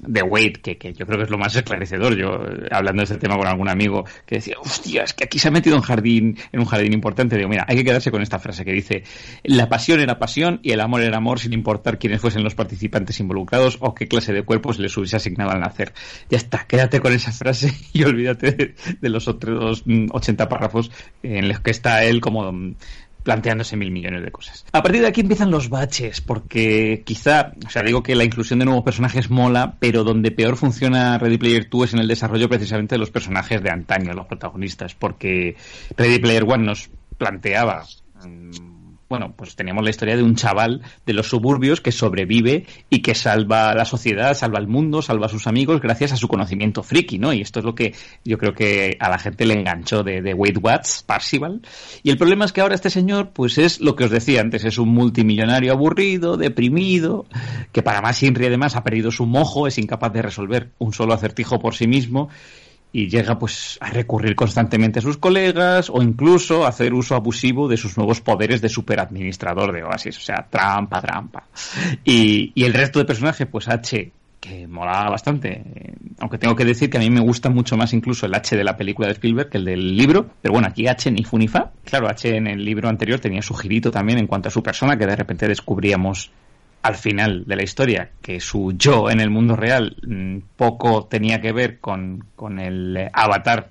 de Wade, que, que yo creo que es lo más esclarecedor. Yo, hablando de este tema con algún amigo, que decía, hostia, es que aquí se ha metido en, jardín, en un jardín importante. Digo, mira, hay que quedarse con esta frase que dice, la pasión era pasión y el amor era amor sin importar quiénes fuesen los participantes involucrados o qué clase de cuerpos les hubiese asignado al nacer. Ya está, quédate con esa frase y olvídate de, los otros 80 mm, párrafos en los que está él como planteándose mil millones de cosas. A partir de aquí empiezan los baches, porque quizá, o sea, digo que la inclusión de nuevos personajes mola, pero donde peor funciona Ready Player 2 es en el desarrollo precisamente de los personajes de antaño, los protagonistas, porque Ready Player 1 nos planteaba mm, bueno, pues teníamos la historia de un chaval de los suburbios que sobrevive y que salva a la sociedad, salva al mundo, salva a sus amigos gracias a su conocimiento friki, ¿no? Y esto es lo que yo creo que a la gente le enganchó de, de Wade Watts, Parsival. Y el problema es que ahora este señor, pues es lo que os decía antes, es un multimillonario aburrido, deprimido, que para más Inri además ha perdido su mojo, es incapaz de resolver un solo acertijo por sí mismo y llega pues a recurrir constantemente a sus colegas o incluso a hacer uso abusivo de sus nuevos poderes de superadministrador de Oasis, o sea, trampa, trampa. Y, y el resto de personajes, pues H, que mola bastante, aunque tengo que decir que a mí me gusta mucho más incluso el H de la película de Spielberg que el del libro, pero bueno, aquí H ni fu ni fa. Claro, H en el libro anterior tenía su girito también en cuanto a su persona, que de repente descubríamos al final de la historia, que su yo en el mundo real mm, poco tenía que ver con, con el eh, avatar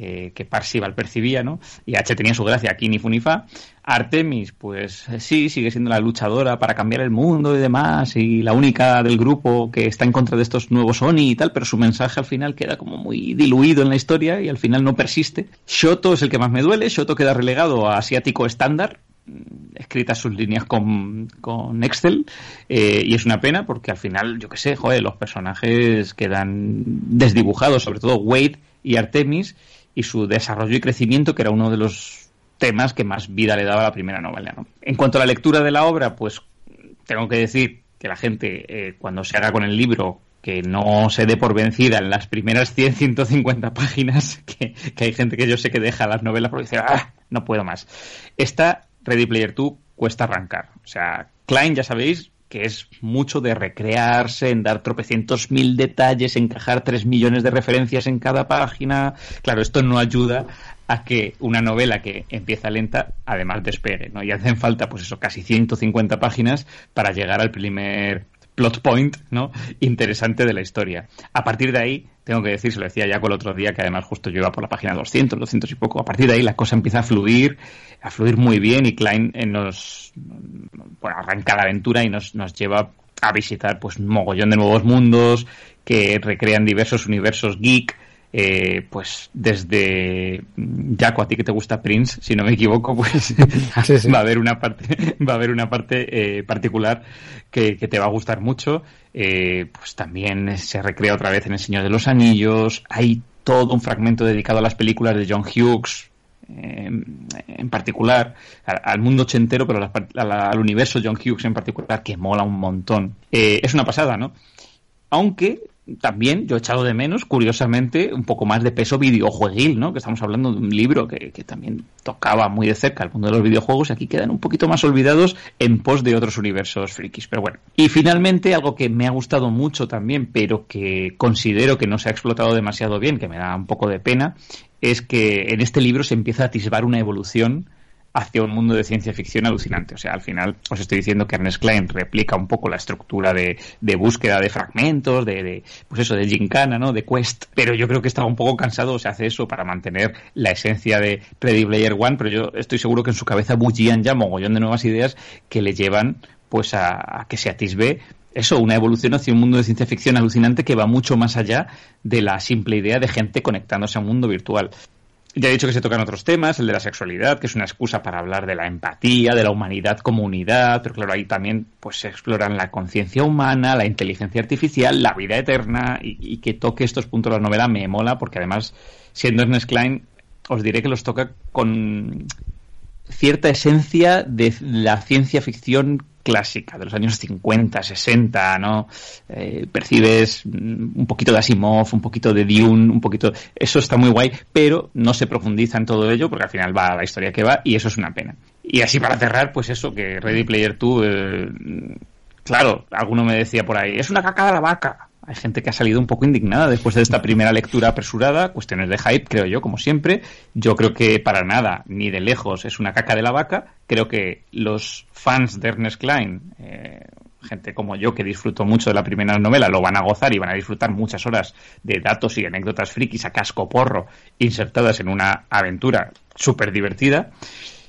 eh, que Parsival percibía, ¿no? Y H tenía su gracia, aquí ni Funifa. Artemis, pues eh, sí, sigue siendo la luchadora para cambiar el mundo y demás, y la única del grupo que está en contra de estos nuevos Oni y tal, pero su mensaje al final queda como muy diluido en la historia y al final no persiste. Shoto es el que más me duele, Shoto queda relegado a asiático estándar, escritas sus líneas con, con Excel eh, y es una pena porque al final, yo qué sé, joder, los personajes quedan desdibujados, sobre todo Wade y Artemis y su desarrollo y crecimiento, que era uno de los temas que más vida le daba a la primera novela. En cuanto a la lectura de la obra, pues tengo que decir que la gente, eh, cuando se haga con el libro, que no se dé por vencida en las primeras 100, 150 páginas, que, hay gente que yo sé que deja las novelas porque dice, ah, no puedo más. Esta Ready Player 2 cuesta arrancar. O sea, Klein, ya sabéis, que es mucho de recrearse, en dar tropecientos mil detalles, encajar tres millones de referencias en cada página. Claro, esto no ayuda a que una novela que empieza lenta, además despegue, ¿no? Y hacen falta, pues eso, casi 150 páginas para llegar al primer plot point, ¿no? Interesante de la historia. A partir de ahí, tengo que decir, se lo decía ya con el otro día, que además justo yo iba por la página 200, 200 y poco, a partir de ahí la cosa empieza a fluir, a fluir muy bien y Klein eh, nos bueno, arranca la aventura y nos, nos lleva a visitar pues un mogollón de nuevos mundos que recrean diversos universos geek, eh, pues desde Jaco, a ti que te gusta Prince, si no me equivoco, pues va a haber una parte, va a haber una parte eh, particular que, te va a gustar mucho. Eh, pues también se recrea otra vez en El Señor de los Anillos. Hay todo un fragmento dedicado a las películas de John Hughes, en particular, al, mundo ochentero, pero al universo John Hughes en particular, que mola un montón. es una pasada, ¿no? Aunque también yo he echado de menos, curiosamente, un poco más de peso videojueguil, ¿no? Que estamos hablando de un libro que, que, también tocaba muy de cerca el mundo de los videojuegos y aquí quedan un poquito más olvidados en pos de otros universos frikis. Pero bueno. Y finalmente, algo que me ha gustado mucho también, pero que considero que no se ha explotado demasiado bien, que me da un poco de pena, es que en este libro se empieza a atisbar una evolución hacia un mundo de ciencia ficción alucinante. O sea, al final os estoy diciendo que Ernest Klein replica un poco la estructura de, de búsqueda de fragmentos, de, de, pues eso, de gincana, ¿no? De quest. Pero yo creo que estaba un poco cansado, o se hace eso para mantener la esencia de Ready Player One, pero yo estoy seguro que en su cabeza bullían ya mogollón de nuevas ideas que le llevan pues a, a que se atisbe eso, una evolución hacia un mundo de ciencia ficción alucinante que va mucho más allá de la simple idea de gente conectándose a un mundo virtual. Ya he dicho que se tocan otros temas, el de la sexualidad, que es una excusa para hablar de la empatía, de la humanidad como unidad, pero claro, ahí también pues se exploran la conciencia humana, la inteligencia artificial, la vida eterna, y, y, que toque estos puntos de la novela me mola, porque además, siendo Ernest Klein, os diré que los toca con cierta esencia de la ciencia ficción clásica de los años 50, 60, ¿no? Eh, percibes un poquito de Asimov, un poquito de Dune, un poquito... Eso está muy guay, pero no se profundiza en todo ello porque al final va a la historia que va y eso es una pena. Y así para cerrar, pues eso, que Ready Player 2, eh, claro, alguno me decía por ahí, es una caca de la vaca. Hay gente que ha salido un poco indignada después de esta primera lectura apresurada, cuestiones de hype, creo yo, como siempre. Yo creo que para nada, ni de lejos, es una caca de la vaca. Creo que los fans de Ernest Klein, eh, gente como yo que disfruto mucho de la primera novela, lo van a gozar y van a disfrutar muchas horas de datos y anécdotas frikis a casco porro insertadas en una aventura súper divertida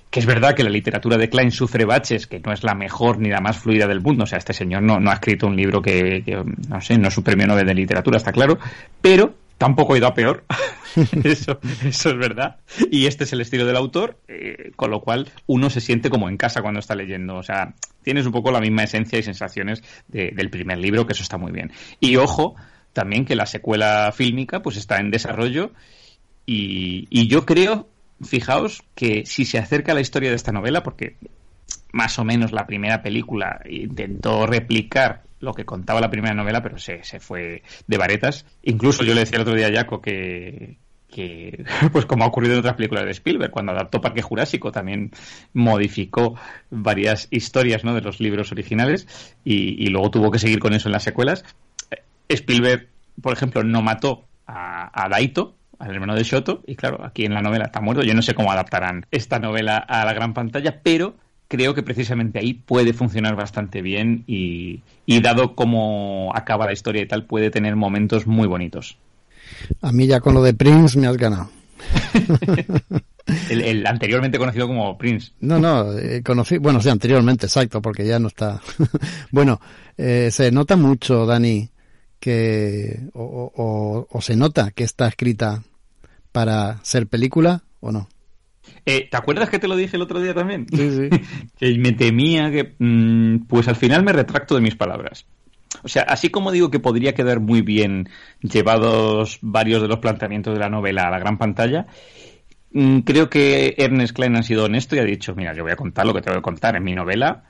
que es verdad que la literatura de Klein sufre baches, que no es la mejor ni la más fluida del mundo. O sea, este señor no, no ha escrito un libro que, no sé, no es un premio Nobel de literatura, está claro, pero tampoco ha ido a peor. eso, eso es verdad. Y este es el estilo del autor, eh, con lo cual uno se siente como en casa cuando está leyendo. O sea, tienes un poco la misma esencia y sensaciones de, del primer libro, que eso está muy bien. Y ojo, también que la secuela fílmica pues está en desarrollo y, y yo creo fijaos que si se acerca a la historia de esta novela, porque más o menos la primera película intentó replicar lo que contaba la primera novela, pero se, se fue de varetas. Incluso yo le decía el otro día a Jaco que, que, pues como ha ocurrido en otras películas de Spielberg, cuando adaptó Parque Jurásico también modificó varias historias ¿no? de los libros originales y, luego tuvo que seguir con eso en las secuelas. Spielberg, por ejemplo, no mató a Daito, al hermano de Shoto, y claro, aquí en la novela está muerto. Yo no sé cómo adaptarán esta novela a la gran pantalla, pero creo que precisamente ahí puede funcionar bastante bien y, y dado cómo acaba la historia y tal, puede tener momentos muy bonitos. A mí ya con lo de Prince me has ganado. el, el, anteriormente conocido como Prince. No, no, eh, conocí, bueno, sí, anteriormente, exacto, porque ya no está. bueno, eh, se nota mucho, Dani, que o, o, o, se nota que está escrita para ser película o no. Eh, ¿Te acuerdas que te lo dije el otro día también? Sí, sí. que me temía que... Mmm, pues al final me retracto de mis palabras. O sea, así como digo que podría quedar muy bien llevados varios de los planteamientos de la novela a la gran pantalla, mmm, creo que Ernest Klein ha sido honesto y ha dicho, mira, yo voy a contar lo que tengo que contar en mi novela,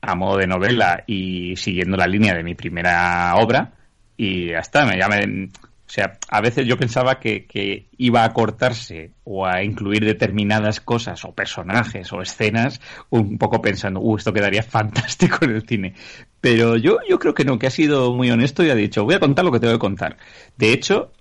a modo de novela y siguiendo la línea de mi primera obra, y ya está, me, ya me, o sea, a veces yo pensaba que, que, iba a cortarse o a incluir determinadas cosas o personajes o escenas un poco pensando, uh, esto quedaría fantástico en el cine. Pero yo, yo creo que no, que ha sido muy honesto y ha dicho, voy a contar lo que tengo que contar. De hecho,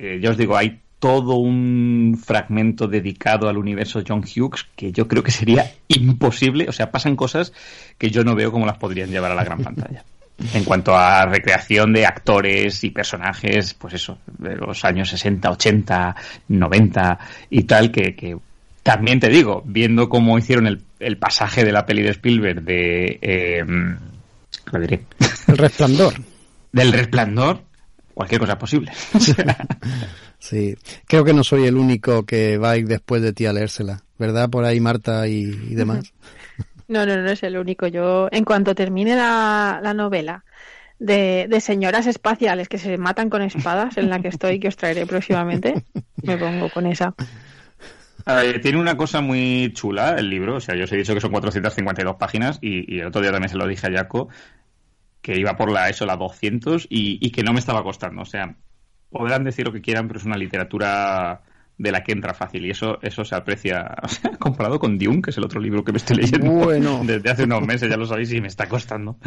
eh, ya os digo, hay todo un fragmento dedicado al universo John Hughes que yo creo que sería imposible. O sea, pasan cosas que yo no veo cómo las podrían llevar a la gran pantalla en cuanto a recreación de actores y personajes, pues eso, de los años 60, 80, 90 y tal, que, que también te digo, viendo cómo hicieron el, el, pasaje de la peli de Spielberg de... Eh, lo diré. El resplandor. Del resplandor, cualquier cosa es posible. sí, creo que no soy el único que va a ir después de ti a leérsela, ¿verdad? Por ahí Marta y, y demás. No, no, no es el único. Yo, en cuanto termine la, la novela de, de, señoras espaciales que se matan con espadas, en la que estoy, que os traeré próximamente, me pongo con esa. Eh, tiene una cosa muy chula el libro, o sea, yo os he dicho que son 452 páginas y, y, el otro día también se lo dije a Jaco, que iba por la eso, la 200 y, y que no me estaba costando. O sea, podrán decir lo que quieran, pero es una literatura de la que entra fácil y eso eso se aprecia comparado con Dune que es el otro libro que me estoy leyendo Bueno. desde hace unos meses ya lo sabéis y me está costando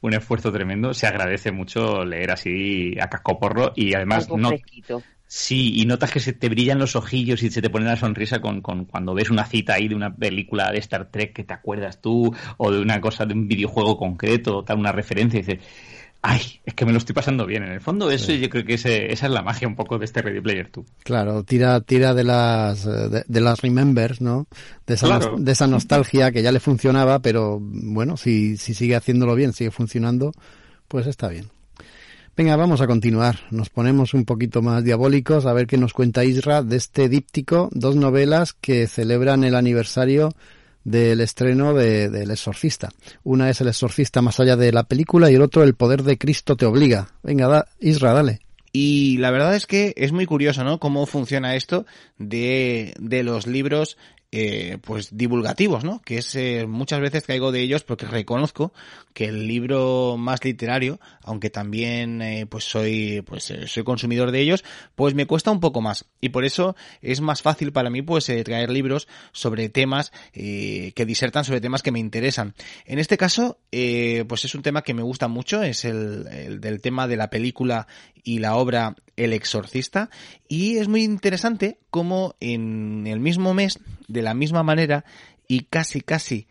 un esfuerzo tremendo se agradece mucho leer así a cascoporro y además no fresquito. sí y notas que se te brillan los ojillos y se te pone la sonrisa con, con cuando ves una cita ahí de una película de Star Trek que te acuerdas tú o de una cosa de un videojuego concreto tal una referencia y dices Ay, es que me lo estoy pasando bien. En el fondo, eso yo creo que ese- esa es la magia un poco de este Ready Player 2. Claro, tira, tira de las eh, de, de las remembers, ¿no? De esa, Claro. de esa nostalgia que ya le funcionaba, pero bueno, si, si sigue haciéndolo bien, sigue funcionando, pues está bien. Venga, vamos a continuar. Nos ponemos un poquito más diabólicos a ver qué nos cuenta Isra de este díptico, dos novelas que celebran el aniversario del estreno de, del Exorcista. Una es El Exorcista más allá de la película y el otro El poder de Cristo te obliga. Venga, da, Isra, dale. Y la verdad es que es muy curioso, ¿no? Cómo funciona esto de, de los libros, eh, pues divulgativos, ¿no? Que es eh, muchas veces caigo de ellos porque reconozco que el libro más literario, aunque también eh, pues soy pues eh, soy consumidor de ellos, pues me cuesta un poco más y por eso es más fácil para mí pues eh, traer libros sobre temas eh, que disertan sobre temas que me interesan. En este caso, pues es un tema que me gusta mucho, es el, el del tema de la película y la obra El Exorcista y es muy interesante cómo en el mismo mes, de la misma manera y casi casi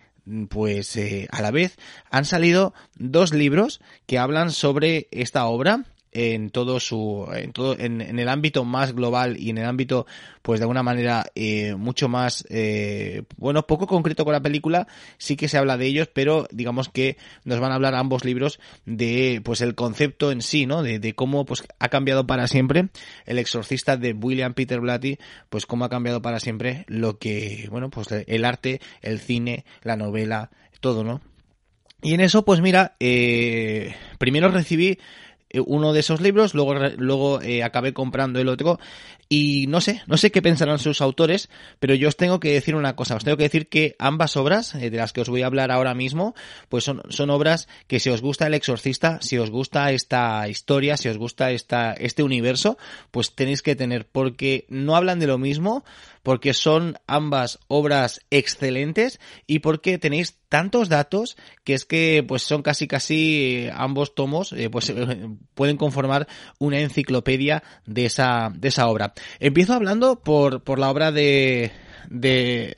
pues eh, a la vez han salido dos libros que hablan sobre esta obra en todo su en todo en, el ámbito más global y en el ámbito pues de alguna manera eh, mucho más eh, bueno poco concreto con la película sí que se habla de ellos pero digamos que nos van a hablar ambos libros de pues el concepto en sí no de, de cómo pues ha cambiado para siempre el exorcista de William Peter Blatty pues cómo ha cambiado para siempre lo que bueno pues el arte el cine la novela todo no y en eso pues mira eh, primero recibí uno de esos libros, luego, luego eh, acabé comprando el otro y no sé, no sé qué pensarán sus autores, pero yo os tengo que decir una cosa, os tengo que decir que ambas obras, eh, de las que os voy a hablar ahora mismo, pues son, son obras que si os gusta El Exorcista, si os gusta esta historia, si os gusta esta, este universo, pues tenéis que tener, porque no hablan de lo mismo, porque son ambas obras excelentes y porque tenéis tantos datos que es que pues son casi casi eh, ambos tomos eh, pues pueden conformar una enciclopedia de esa de esa obra. Empiezo hablando por por la obra de de,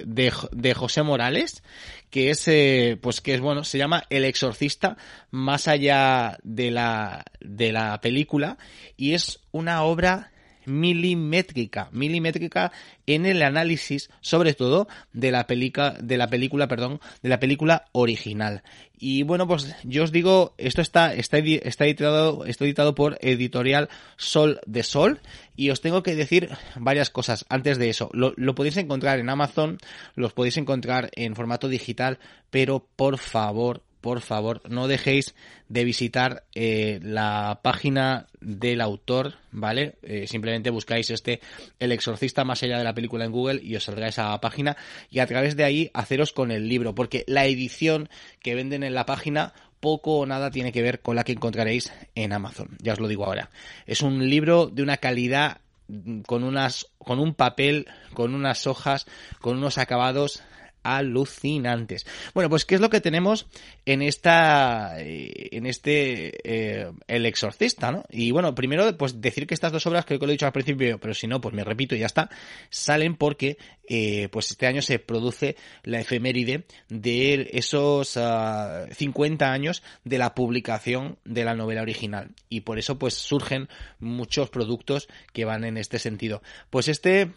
de, José Morales que es eh, pues que es bueno se llama El exorcista más allá de la de la película y es una obra milimétrica, milimétrica en el análisis, sobre todo de la película, de la película, perdón, de la película original. Y bueno, pues yo os digo, esto está, está, está editado, está editado por editorial Sol de Sol, y os tengo que decir varias cosas antes de eso. Lo, lo podéis encontrar en Amazon, los podéis encontrar en formato digital, pero por favor, por favor, no dejéis de visitar eh, la página del autor, ¿vale? Eh, simplemente buscáis este El exorcista más allá de la película en Google y os saldrá esa página y a través de ahí haceros con el libro, porque la edición que venden en la página poco o nada tiene que ver con la que encontraréis en Amazon, ya os lo digo ahora. Es un libro de una calidad mm, con unas con un papel, con unas hojas, con unos acabados alucinantes. Bueno, pues qué es lo que tenemos en esta eh, en este eh, El exorcista, ¿no? Y bueno, primero pues decir que estas dos obras creo que lo he dicho al principio, pero si no pues me repito y ya está, salen porque eh, pues este año se produce la efeméride de esos ah, 50 años de la publicación de la novela original y por eso pues surgen muchos productos que van en este sentido. Pues este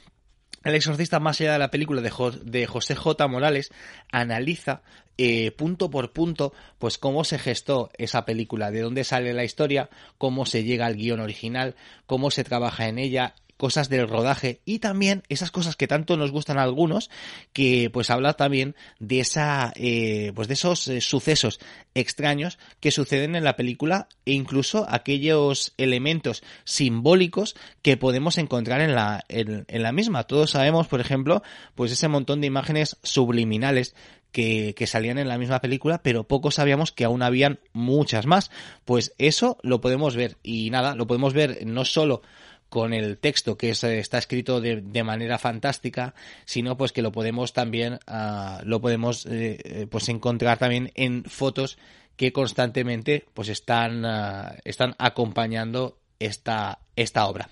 el exorcista más allá de la película de, Jo- de José J. Morales analiza eh, punto por punto pues cómo se gestó esa película, de dónde sale la historia, cómo se llega al guion original, cómo se trabaja en ella cosas del rodaje y también esas cosas que tanto nos gustan a algunos que pues habla también de esa eh, pues de esos eh, sucesos extraños que suceden en la película e incluso aquellos elementos simbólicos que podemos encontrar en la en, la misma todos sabemos por ejemplo pues ese montón de imágenes subliminales que, que salían en la misma película, pero poco sabíamos que aún habían muchas más. Pues eso lo podemos ver y nada, lo podemos ver no solo con el texto que está escrito de, de, manera fantástica, sino pues que lo podemos también uh, lo podemos eh, eh, pues encontrar también en fotos que constantemente pues están uh, están acompañando esta esta obra.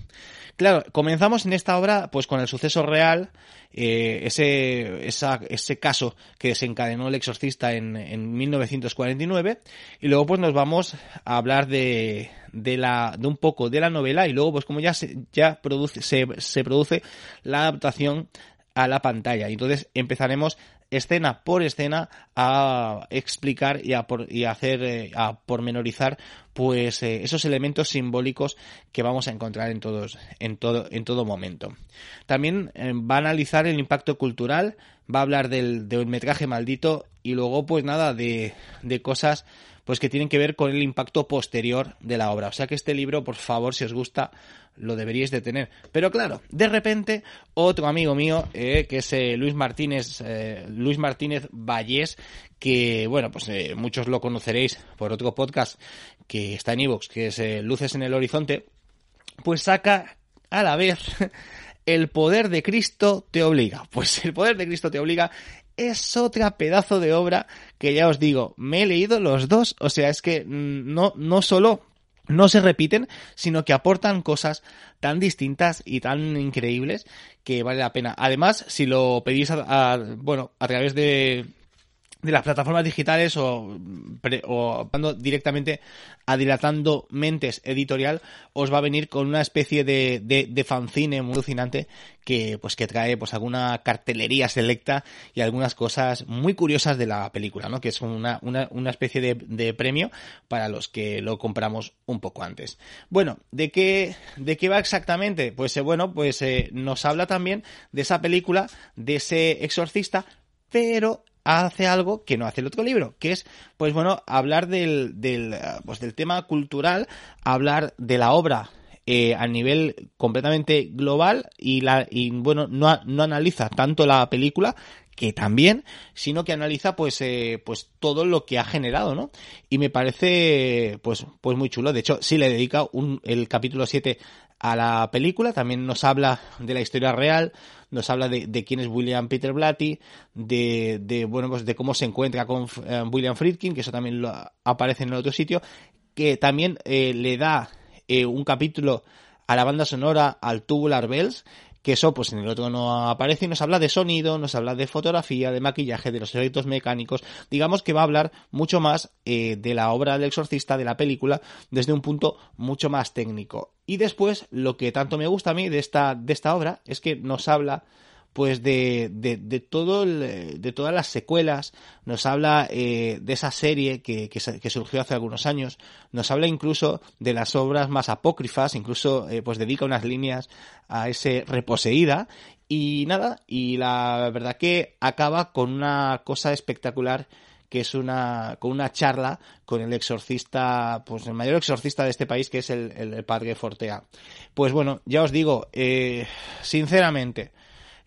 Claro, comenzamos en esta obra pues con el suceso real, eh, ese, esa, ese caso que desencadenó el exorcista en, en 1949 y luego pues nos vamos a hablar de, de, la, de un poco de la novela y luego pues como ya se, ya se, se produce la adaptación a la pantalla. Entonces empezaremos escena por escena a explicar y a, por, y hacer, eh, a pormenorizar pues eh, esos elementos simbólicos que vamos a encontrar en todos, en todo, en todo momento. También eh, va a analizar el impacto cultural, va a hablar del, del metraje maldito y luego pues nada de, de cosas pues que tienen que ver con el impacto posterior de la obra. O sea que este libro, por favor, si os gusta, lo deberíais de tener. Pero claro, de repente, otro amigo mío, eh, que es eh, Luis Martínez, eh, Luis Martínez Vallés, que, bueno, pues eh, muchos lo conoceréis por otro podcast que está en Evox, que es Luces en el Horizonte, pues saca a la vez el poder de Cristo te obliga. Pues el poder de Cristo te obliga es otra pedazo de obra que ya os digo, me he leído los dos, o sea, es que mm, no, no solo no se repiten, sino que aportan cosas tan distintas y tan increíbles que vale la pena. Además, si lo pedís a, bueno, a través de de las plataformas digitales o, o directamente a Dilatando Mentes Editorial os va a venir con una especie de, de, de, fanzine muy alucinante que pues que trae pues alguna cartelería selecta y algunas cosas muy curiosas de la película, ¿no? Que es una, una, una especie de, de premio para los que lo compramos un poco antes. Bueno, ¿de qué, de qué va exactamente? Pues eh, bueno, pues eh, nos habla también de esa película, de ese exorcista, pero hace algo que no hace el otro libro, que es, pues bueno, hablar del, del, pues del tema cultural, hablar de la obra eh, a nivel completamente global y, la, y bueno, no, no analiza tanto la película, que también, sino que analiza pues eh, pues todo lo que ha generado, ¿no? Y me parece pues pues muy chulo. De hecho, sí le dedica un, el capítulo 7 a la película, también nos habla de la historia real, nos habla de, de quién es William Peter Blatty, de, de, bueno, pues de cómo se encuentra con uh, William Friedkin, que eso también lo, aparece en el otro sitio, que también eh, le da eh, un capítulo a la banda sonora al Tubular Bells, que eso pues en el otro no aparece y nos habla de sonido, nos habla de fotografía, de maquillaje, de los efectos mecánicos, digamos que va a hablar mucho más eh, de la obra del exorcista, de la película, desde un punto mucho más técnico. Y después, lo que tanto me gusta a mí de esta, de esta obra es que nos habla pues de, de, de todo el, de todas las secuelas, nos habla eh, de esa serie que, que, surgió hace algunos años, nos habla incluso de las obras más apócrifas, incluso eh, pues dedica unas líneas a ese reposeída y nada, y la verdad que acaba con una cosa espectacular que es una con una charla con el exorcista, pues el mayor exorcista de este país, que es el, el, el padre Fortea. Pues bueno, ya os digo, eh, sinceramente,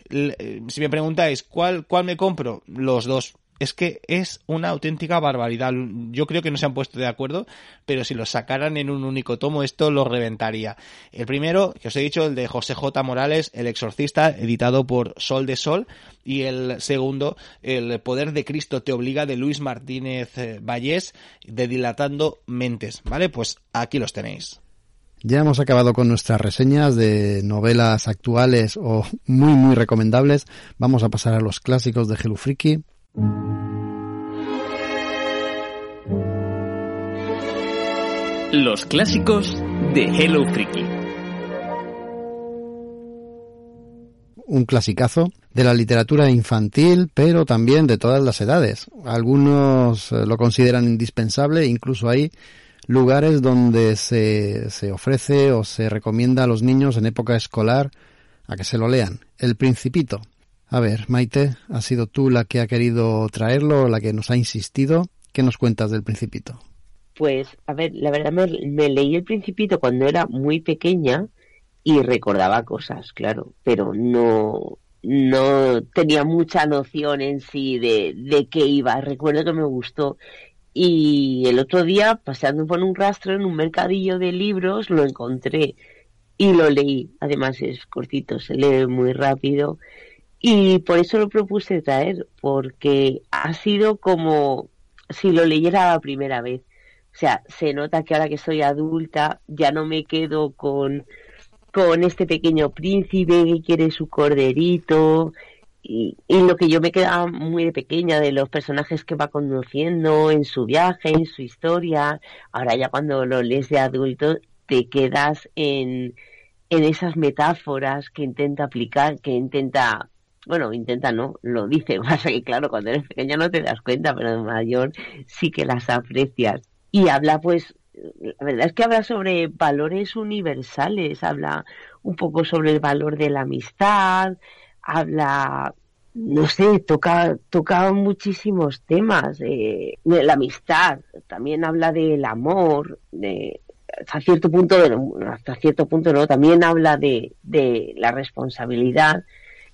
si me preguntáis cuál, cuál me compro, los dos. Es que es una auténtica barbaridad. Yo creo que no se han puesto de acuerdo, pero si los sacaran en un único tomo, esto lo reventaría. El primero, que os he dicho, el de José J. Morales, El Exorcista, editado por Sol de Sol. Y el segundo, El Poder de Cristo te obliga, de Luis Martínez eh, Vallés, de Dilatando Mentes. ¿Vale? Pues aquí los tenéis. Ya hemos acabado con nuestras reseñas de novelas actuales o muy muy recomendables. Vamos a pasar a los clásicos de Hello Freaky. Los clásicos de Hello Freaky. Un clasicazo de la literatura infantil, pero también de todas las edades. Algunos eh, lo consideran indispensable, incluso hay lugares donde se, se ofrece o se recomienda a los niños en época escolar a que se lo lean. El Principito. A ver, Maite, ¿ha sido tú la que ha querido traerlo, la que nos ha insistido? ¿Qué nos cuentas del Principito? Pues, a ver, la verdad me, me leí el Principito cuando era muy pequeña y recordaba cosas, claro, pero no, no tenía mucha noción en sí de, de qué iba. Recuerdo que me gustó. Y el otro día, paseando por un rastro en un mercadillo de libros, lo encontré y lo leí. Además es cortito, se lee muy rápido. Y por eso lo propuse traer, porque ha sido como si lo leyera la primera vez. O sea, se nota que ahora que soy adulta ya no me quedo con, con este pequeño príncipe que quiere su corderito y, lo que yo me quedaba muy de pequeña de los personajes que va conociendo en su viaje, en su historia. Ahora ya cuando lo lees de adulto te quedas en, en esas metáforas que intenta aplicar, que intenta bueno, intenta no, lo dice, pasa que claro, cuando eres pequeña no te das cuenta, pero mayor sí que las aprecias. Y habla pues, la verdad es que habla sobre valores universales, habla un poco sobre el valor de la amistad, habla, no sé, toca, toca muchísimos temas, de la amistad, también habla del amor, de, hasta cierto punto, hasta cierto punto no, también habla de, de la responsabilidad,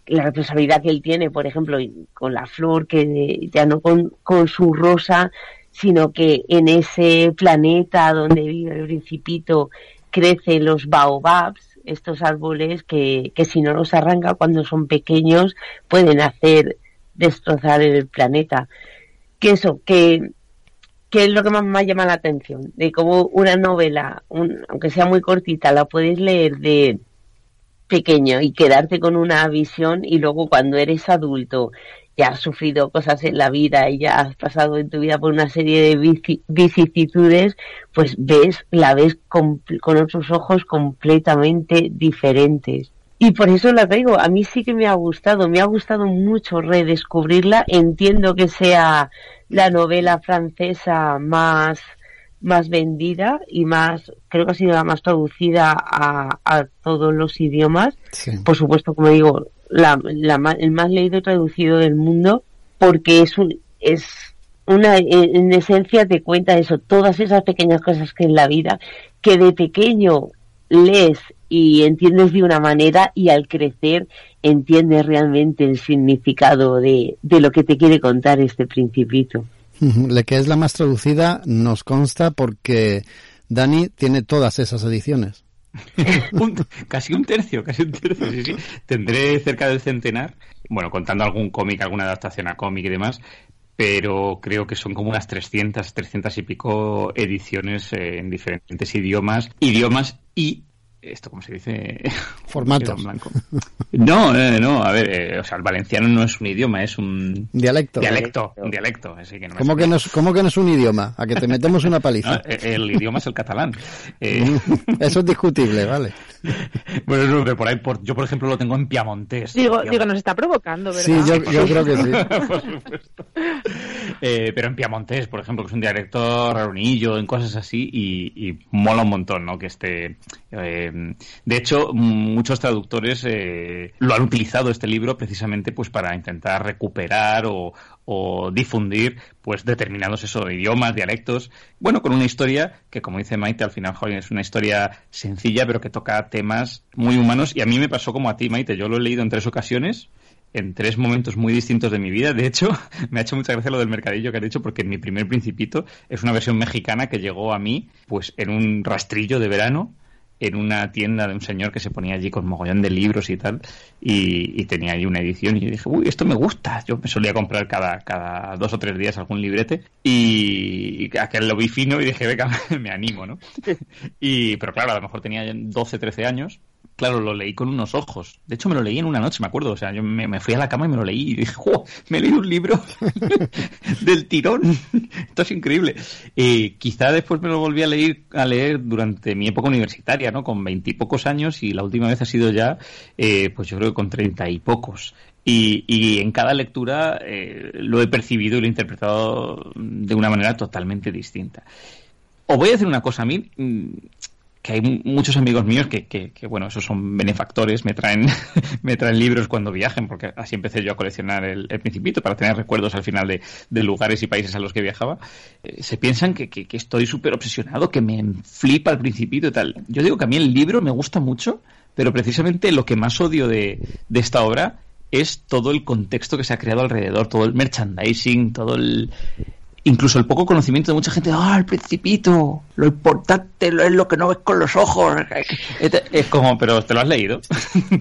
la responsabilidad que él tiene, por ejemplo, con la flor, que ya no con, con su rosa, sino que en ese planeta donde vive el principito crecen los baobabs, estos árboles que, que si no los arranca cuando son pequeños pueden hacer destrozar el planeta. Que eso, que, es lo que más me llama la atención, de cómo una novela, un, aunque sea muy cortita, la puedes leer de pequeño y quedarte con una visión y luego cuando eres adulto ya has sufrido cosas en la vida y ya has pasado en tu vida por una serie de vicisitudes, pues ves, la ves con, con otros ojos completamente diferentes. Y por eso la traigo. A mí sí que me ha gustado, me ha gustado mucho redescubrirla. Entiendo que sea la novela francesa más más vendida y más, creo que ha sido la más traducida a, a todos los idiomas. Sí. Por supuesto, como digo, la, la, el más leído y traducido del mundo, porque es un, es una, en esencia te cuenta eso, todas esas pequeñas cosas que en la vida, que de pequeño lees y entiendes de una manera y al crecer entiendes realmente el significado de, de lo que te quiere contar este principito. La que es la más traducida nos consta porque Dani tiene todas esas ediciones. casi un tercio, casi un tercio, sí, sí. Tendré cerca del centenar, bueno, contando algún cómic, alguna adaptación a cómic y demás, pero creo que son como unas 300, 300 y pico ediciones eh, en diferentes idiomas, idiomas y esto como se dice formatos no eh, no a ver eh, o sea el valenciano no es un idioma es un dialecto dialecto un dialecto así que no ¿Cómo, que no es, ¿Cómo que no es un idioma? A que te metemos una paliza. No, el, idioma es el catalán. Eh... Eso es discutible, vale. Bueno, por ahí, por, yo por ejemplo lo tengo en piamontés. Digo, digo, nos está provocando, ¿verdad? Sí, yo, yo creo que sí. por supuesto. Eh, pero en piamontés, por ejemplo, que es un dialecto raronillo, en cosas así, y, y mola un montón, ¿no? Que esté... Eh, de hecho, muchos traductores eh, lo han utilizado este libro precisamente pues para intentar recuperar o, difundir pues determinados eso, idiomas, dialectos, bueno, con una historia que como dice Maite, al final es una historia sencilla pero que toca temas muy humanos. Y a mí me pasó como a ti Maite, yo lo he leído en tres ocasiones en tres momentos muy distintos de mi vida. De hecho, me ha hecho mucha gracia lo del mercadillo que has dicho, porque mi primer principito es una versión mexicana que llegó a mí, pues, en un rastrillo de verano, en una tienda de un señor que se ponía allí con mogollón de libros y tal, y, tenía ahí una edición, y yo dije, uy, esto me gusta. Yo me solía comprar cada, cada dos o tres días algún librete, y, aquel lo vi fino y dije, venga, me animo, ¿no? Y, pero claro, a lo mejor tenía 12, 13 años, claro, lo leí con unos ojos. De hecho, me lo leí en una noche, me acuerdo. O sea, yo me, fui a la cama y me lo leí y dije, ¡jo! Me leí un libro del tirón. Esto es increíble. Quizá después me lo volví a leer, a leer durante mi época universitaria, ¿no? Con veintipocos años y la última vez ha sido ya, eh, pues yo creo que con treinta y pocos. Y, en cada lectura eh, lo he percibido y lo he interpretado de una manera totalmente distinta. Os voy a decir una cosa a mí que hay muchos amigos míos que, que, que, bueno, esos son benefactores, me traen, me traen libros cuando viajen, porque así empecé yo a coleccionar el, el Principito para tener recuerdos al final de, lugares y países a los que viajaba. Eh, se piensan que, que, que estoy súper obsesionado, que me flipa el Principito y tal. Yo digo que a mí el libro me gusta mucho, pero precisamente lo que más odio de, de esta obra es todo el contexto que se ha creado alrededor, todo el merchandising, todo el, incluso el poco conocimiento de mucha gente, ah, el principito, lo importante es lo que no ves con los ojos. Es como, pero ¿te lo has leído?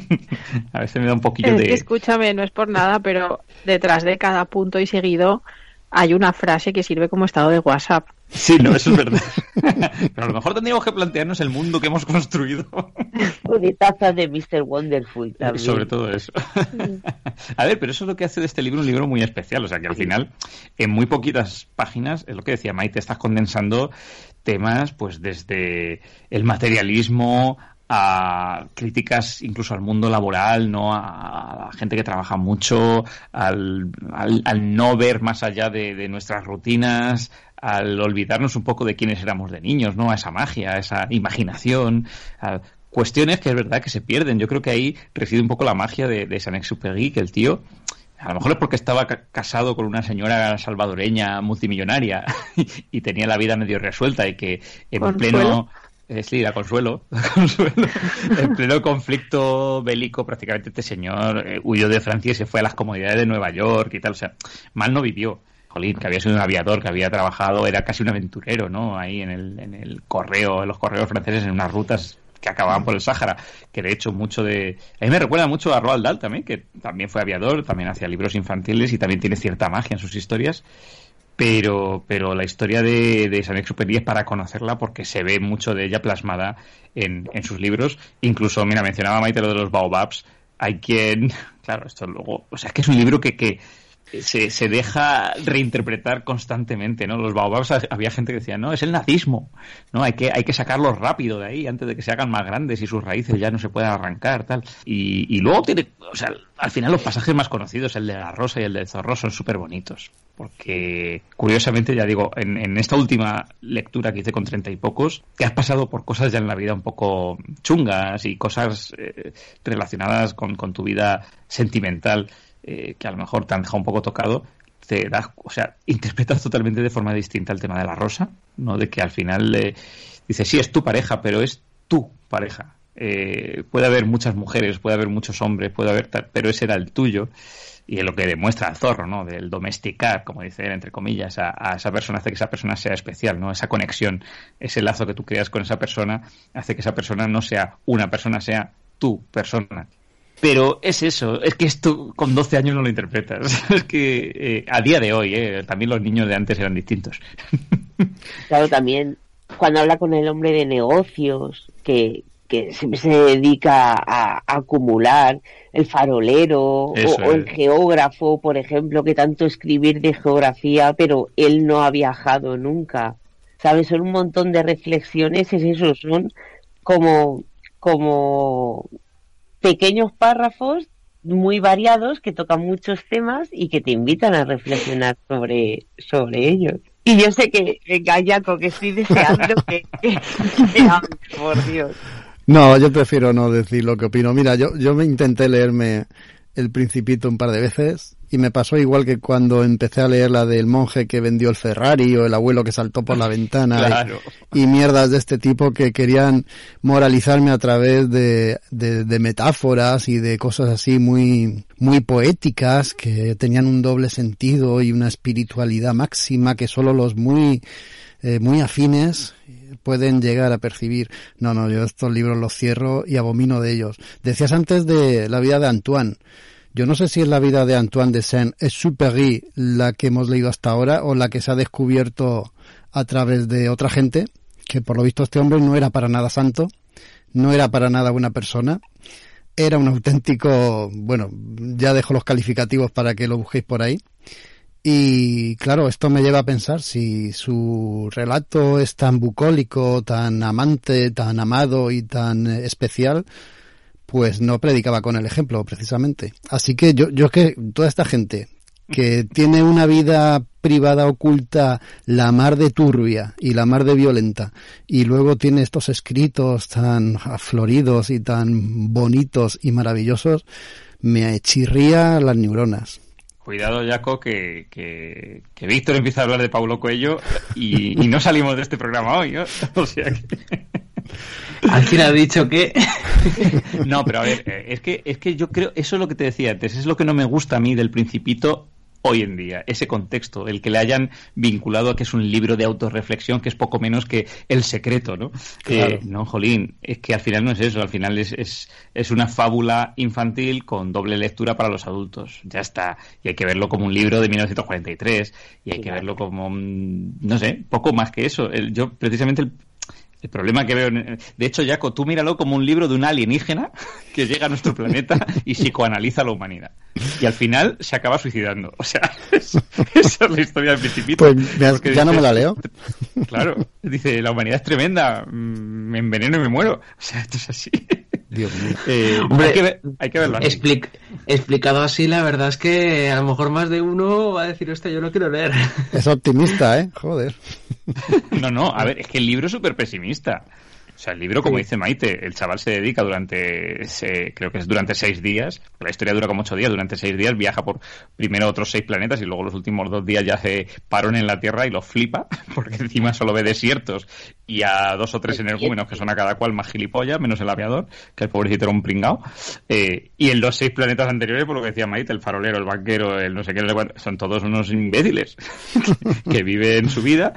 a veces me da un poquillo de... escúchame, no es por nada, pero detrás de cada punto y seguido hay una frase que sirve como estado de WhatsApp. Sí, no, eso es verdad. Pero a lo mejor tendríamos que plantearnos el mundo que hemos construido. Una taza de Mr. Wonderful también. Sobre todo eso. A ver, pero eso es lo que hace de este libro un libro muy especial. O sea, que al final, en muy poquitas páginas, es lo que decía Maite, estás condensando temas, pues desde el materialismo a críticas incluso al mundo laboral, ¿no? A, la gente que trabaja mucho, al, al, no ver más allá de, nuestras rutinas, al olvidarnos un poco de quiénes éramos de niños, ¿no? A esa magia, a esa imaginación, a cuestiones que es verdad que se pierden. Yo creo que ahí reside un poco la magia de, de Saint-Exupéry, que el tío a lo mejor es porque estaba casado con una señora salvadoreña multimillonaria y tenía la vida medio resuelta y que en pleno eh, sí, la consuelo, consuelo. En pleno conflicto bélico, prácticamente este señor eh, huyó de Francia y se fue a las comodidades de Nueva York y tal. O sea, mal no vivió. Jolín, que había sido un aviador, que había trabajado, era casi un aventurero, ¿no? Ahí en el, en el correo, en los correos franceses, en unas rutas que acababan por el Sáhara, que de hecho mucho de... A mí me recuerda mucho a Roald Dahl también, que también fue aviador, también hacía libros infantiles y también tiene cierta magia en sus historias pero, pero la historia de, de Saint Exupéry es para conocerla porque se ve mucho de ella plasmada en, en sus libros. Incluso, mira, mencionaba Maite lo de los baobabs. Hay quien, claro, esto luego, o sea, es que es un libro que, que se, se deja reinterpretar constantemente, ¿no? Los baobabs había gente que decía, no, es el nazismo, ¿no? Hay que, hay que sacarlos rápido de ahí antes de que se hagan más grandes y sus raíces ya no se puedan arrancar, tal. Y, y luego tiene, o sea, al final los pasajes más conocidos, el de la rosa y el del zorro, son súper bonitos. Porque, curiosamente, ya digo, en, en, esta última lectura que hice con treinta y pocos, te has pasado por cosas ya en la vida un poco chungas y cosas eh, relacionadas con, con tu vida sentimental eh, que a lo mejor te han dejado un poco tocado, te das, o sea, interpretas totalmente de forma distinta el tema de la rosa, ¿no? De que al final eh, dices, sí, es tu pareja, pero es tu pareja. Eh, puede haber muchas mujeres, puede haber muchos hombres, puede haber, pero ese era el tuyo. Y es lo que demuestra el zorro, ¿no? Del domesticar, como dice él, entre comillas, a, a, esa persona, hace que esa persona sea especial, ¿no? Esa conexión, ese lazo que tú creas con esa persona, hace que esa persona no sea una persona, sea tu persona. Pero es eso, es que esto con 12 años no lo interpretas. Es que eh, a día de hoy, eh, también los niños de antes eran distintos. Claro, también cuando habla con el hombre de negocios, que, que siempre se dedica a, a acumular, el farolero o, o, el geógrafo, por ejemplo, que tanto escribir de geografía, pero él no ha viajado nunca. ¿Sabes? Son un montón de reflexiones, es eso, son como, como pequeños párrafos muy variados que tocan muchos temas y que te invitan a reflexionar sobre, sobre ellos. Y yo sé que, Gallaco, que estoy deseando que, que, que por Dios. No, yo prefiero no decir lo que opino. Mira, yo, yo me intenté leerme El Principito un par de veces y me pasó igual que cuando empecé a leer la del monje que vendió el Ferrari o el abuelo que saltó por la ventana claro. y, y, mierdas de este tipo que querían moralizarme a través de, de, de, metáforas y de cosas así muy, muy poéticas que tenían un doble sentido y una espiritualidad máxima que solo los muy, eh, muy afines pueden llegar a percibir. No, no, yo estos libros los cierro y abomino de ellos. Decías antes de la vida de Antoine. Yo no sé si es la vida de Antoine de Saint-Exupéry la que hemos leído hasta ahora o la que se ha descubierto a través de otra gente, que por lo visto este hombre no era para nada santo, no era para nada buena persona, era un auténtico, bueno, ya dejo los calificativos para que lo busquéis por ahí. Y claro, esto me lleva a pensar si su relato es tan bucólico, tan amante, tan amado y tan especial, pues no predicaba con el ejemplo, precisamente. Así que yo, yo que toda esta gente que tiene una vida privada oculta la mar de turbia y la mar de violenta y luego tiene estos escritos tan floridos y tan bonitos y maravillosos, me chirría las neuronas. Cuidado, Jaco, que, que, que, Víctor empieza a hablar de Paulo Coelho y, y no salimos de este programa hoy. O sea que... Alguien ha dicho que. no, pero a ver, eh, es que, es que yo creo, eso es lo que te decía antes, es lo que no me gusta a mí del Principito hoy en día, ese contexto, el que le hayan vinculado a que es un libro de autorreflexión que es poco menos que El secreto, ¿no? Eh, no, Jolín, es que al final no es eso, al final es, es, es, una fábula infantil con doble lectura para los adultos, ya está, y hay que verlo como un libro de 1943, y hay que verlo como, no sé, poco más que eso. El, yo precisamente el, el problema que veo, de hecho, Jaco, tú míralo como un libro de un alienígena que llega a nuestro planeta y psicoanaliza a la humanidad. Y al final se acaba suicidando. O sea, esa es la historia del principito. Pues ya, no me la leo. Claro, dice, la humanidad es tremenda, mm, me enveneno y me muero. O sea, esto es así. Dios mío. Eh, hay, que ver, hay, que verlo así. explicado así, la verdad es que a lo mejor más de uno va a decir, esto yo no quiero leer. Es optimista, ¿eh? Joder. No, no, a ver, es que el libro es súper pesimista. O sea, el libro, como dice Maite, el chaval se dedica durante, creo que es durante seis días, la historia dura como ocho días, durante seis días viaja por primero otros seis planetas y luego los últimos dos días ya hace parón en la Tierra y lo flipa, porque encima solo ve desiertos y a dos o tres energúmenos que son a cada cual más gilipollas, menos el aviador, que el pobrecito era un pringao. Eh, y en los seis planetas anteriores, por lo que decía Maite, el farolero, el banquero, el no sé qué, son todos unos imbéciles que viven su vida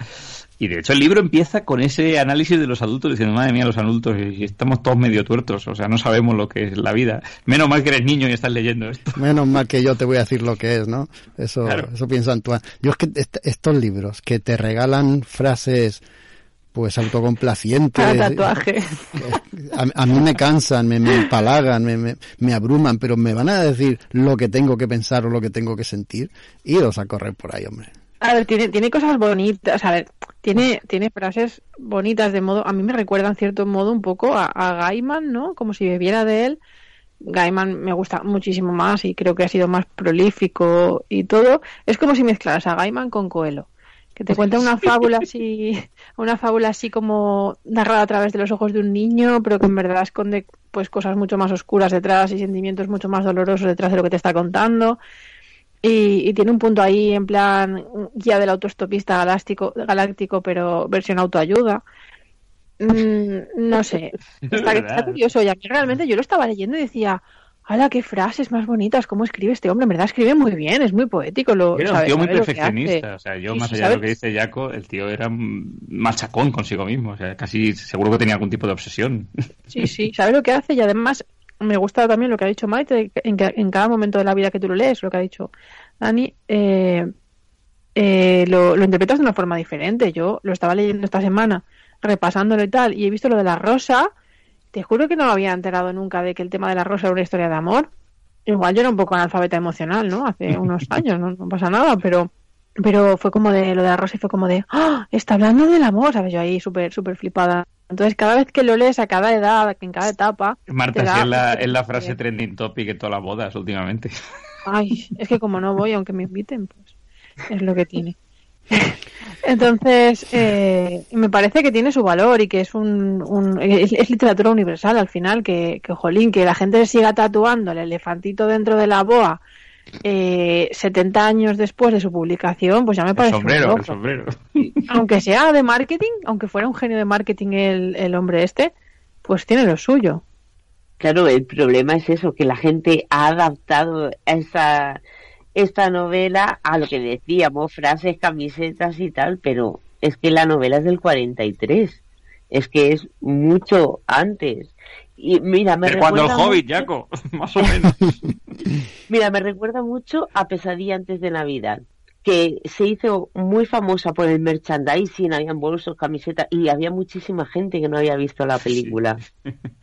y de hecho el libro empieza con ese análisis de los adultos diciendo, madre mía, los adultos, y estamos todos medio tuertos, o sea, no sabemos lo que es la vida. Menos mal que eres niño y estás leyendo esto. Menos mal que yo te voy a decir lo que es, ¿no? Eso, eso piensa Antoine. Yo es que estos libros que te regalan frases pues autocomplacientes. Para tatuaje. A, mí me cansan, me, me empalagan, me, me, me, abruman, pero me van a decir lo que tengo que pensar o lo que tengo que sentir. Iros a correr por ahí, hombre. A ver, tiene, tiene cosas bonitas, a ver, tiene, tiene frases bonitas de modo, a mí me recuerdan cierto modo un poco a, Gaiman, ¿no? Como si bebiera de él. Gaiman me gusta muchísimo más y creo que ha sido más prolífico y todo. Es como si mezclaras a Gaiman con Coelho, que te cuenta una fábula así, una fábula así como narrada a través de los ojos de un niño, pero que en verdad esconde pues cosas mucho más oscuras detrás y sentimientos mucho más dolorosos detrás de lo que te está contando. Y, tiene un punto ahí en plan guía del autostopista galáctico, galáctico pero versión autoayuda. Mm, no sé, está, curioso. Y a mí realmente yo lo estaba leyendo y decía, ¡hala, qué frases más bonitas! ¿Cómo escribe este hombre? En verdad escribe muy bien, es muy poético. Lo, era un tío muy perfeccionista. O sea, yo, más allá de lo que dice Jaco, el tío era machacón consigo mismo. O sea, casi seguro que tenía algún tipo de obsesión. Sí, sí, sabe lo que hace y además me gusta también lo que ha dicho Maite, en, en cada momento de la vida que tú lo lees, lo que ha dicho Dani, eh, eh, lo, lo, interpretas de una forma diferente. Yo lo estaba leyendo esta semana, repasándolo y tal, y he visto lo de la rosa. Te juro que no me había enterado nunca de que el tema de la rosa era una historia de amor. Igual yo era un poco analfabeta emocional, ¿no? Hace unos años, no, no pasa nada, pero pero fue como de lo de la rosa y fue como de ¡Ah! está hablando del amor sabes yo ahí súper súper flipada entonces, cada vez que lo lees a cada edad, en cada etapa. Marta, sí es la, es la frase trending topic en todas las bodas últimamente. Ay, es que como no voy, aunque me inviten, pues es lo que tiene. Entonces, eh, me parece que tiene su valor y que es un, un es, literatura universal al final, que, que, jolín, que la gente siga tatuando el elefantito dentro de la boa eh, 70 años después de su publicación, pues ya me parece. sombrero, sombrero. Aunque sea de marketing, aunque fuera un genio de marketing el, el hombre este, pues tiene lo suyo. Claro, el problema es eso, que la gente ha adaptado esa, esta novela a lo que decíamos, frases, camisetas y tal, pero es que la novela es del 43, es que es mucho antes. Y mira, me cuando el Hobbit, Jaco, más o menos. mira, me recuerda mucho a Pesadilla antes de Navidad, que se hizo muy famosa por el merchandising, habían bolsos, camisetas, y había muchísima gente que no había visto la película.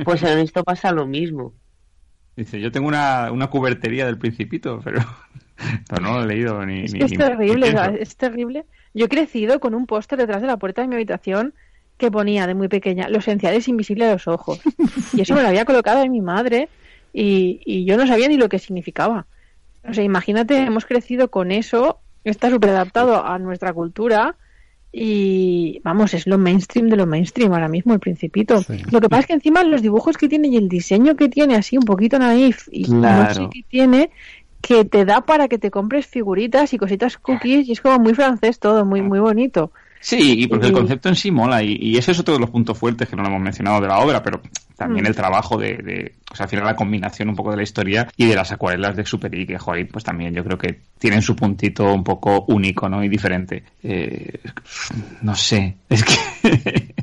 Pues en esto pasa lo mismo. Dice, yo tengo una, una cubertería del Principito, pero, no lo he leído ni... Es, es terrible, es terrible. Yo he crecido con un póster detrás de la puerta de mi habitación que ponía de muy pequeña, lo esencial es invisible a los ojos. Y eso me lo había colocado en mi madre y, y yo no sabía ni lo que significaba. O sea, imagínate, hemos crecido con eso, está súper adaptado a nuestra cultura y vamos, es lo mainstream de lo mainstream ahora mismo, el principito. Lo que pasa es que encima los dibujos que tiene y el diseño que tiene, así un poquito naif y no sé qué tiene, que te da para que te compres figuritas y cositas cookies y es como muy francés todo, muy, muy bonito. Sí, y porque el concepto en sí mola, y, y, ese es otro de los puntos fuertes que no lo hemos mencionado de la obra, pero también Mm. el trabajo de, de, o sea, al final la combinación un poco de la historia y de las acuarelas de Super I, que joder, pues también yo creo que tienen su puntito un poco único, ¿no? Y diferente. Eh, no sé, es que,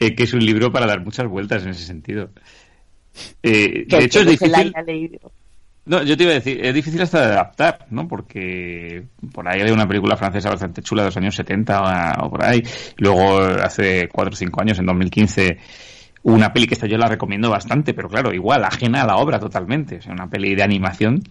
es que es un libro para dar muchas vueltas en ese sentido. Eh, de hecho, es difícil. No, yo te iba a decir, es difícil hasta de adaptar, ¿no? Porque por ahí hay una película francesa bastante chula de los años 70 o por ahí. Luego, hace 4 o 5 años, en 2015, una peli que esta yo la recomiendo bastante, pero claro, igual, ajena a la obra totalmente. O sea, una peli de animación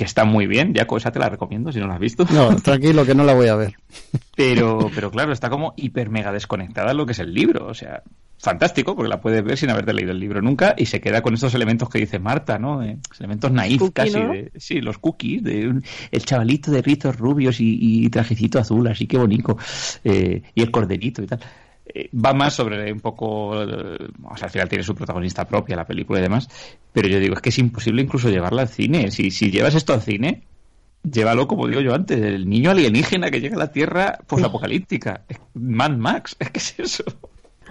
que está muy bien. Ya esa te la recomiendo si no la has visto. No, tranquilo que no la voy a ver. Pero, pero claro, está como hiper mega desconectada de lo que es el libro. O sea, fantástico, porque la puedes ver sin haberte leído el libro nunca y se queda con estos elementos que dice Marta, ¿no? Eh, elementos naif Cookie, casi. ¿no? De, sí, los cookies, de un- el chavalito de rizos rubios y, y trajecito azul, así que bonito. Eh, y el corderito y tal. Eh, va más sobre un poco. eh, o sea, al final tiene su protagonista propia la película y demás. Pero yo digo, es que es imposible incluso llevarla al cine. Si, si llevas esto al cine, llévalo como digo yo antes, el niño alienígena que llega a la Tierra posapocalíptica. Mad Max, es que es eso.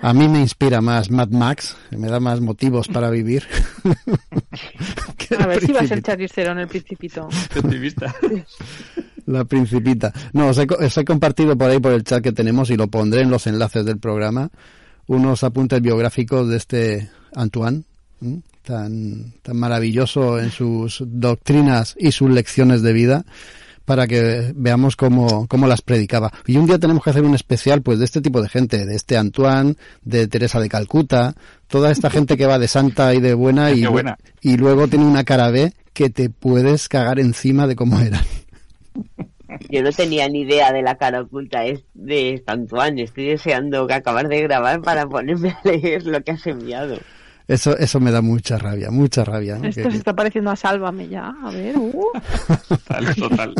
A mí me inspira más Mad Max, me da más motivos para vivir. A ver si va a ser. Charlize Theron el principito. optimista. La principita. No, os he, os he compartido por ahí por el chat que tenemos y lo pondré en los enlaces del programa. Unos apuntes biográficos de este Antoine, ¿m? tan, tan maravilloso en sus doctrinas y sus lecciones de vida, para que veamos cómo, cómo las predicaba. Y un día tenemos que hacer un especial pues de este tipo de gente, de este Antoine, de Teresa de Calcuta, toda esta gente que va de santa y de buena y, buena. y luego tiene una cara B que te puedes cagar encima de cómo eran. Yo no tenía ni idea de la cara oculta de Santuán. Estoy deseando que acabar de grabar para ponerme a leer lo que has enviado. Eso, eso me da mucha rabia, mucha rabia. ¿no? Esto Que- se está pareciendo a Sálvame ya. A ver, uh. Total, total.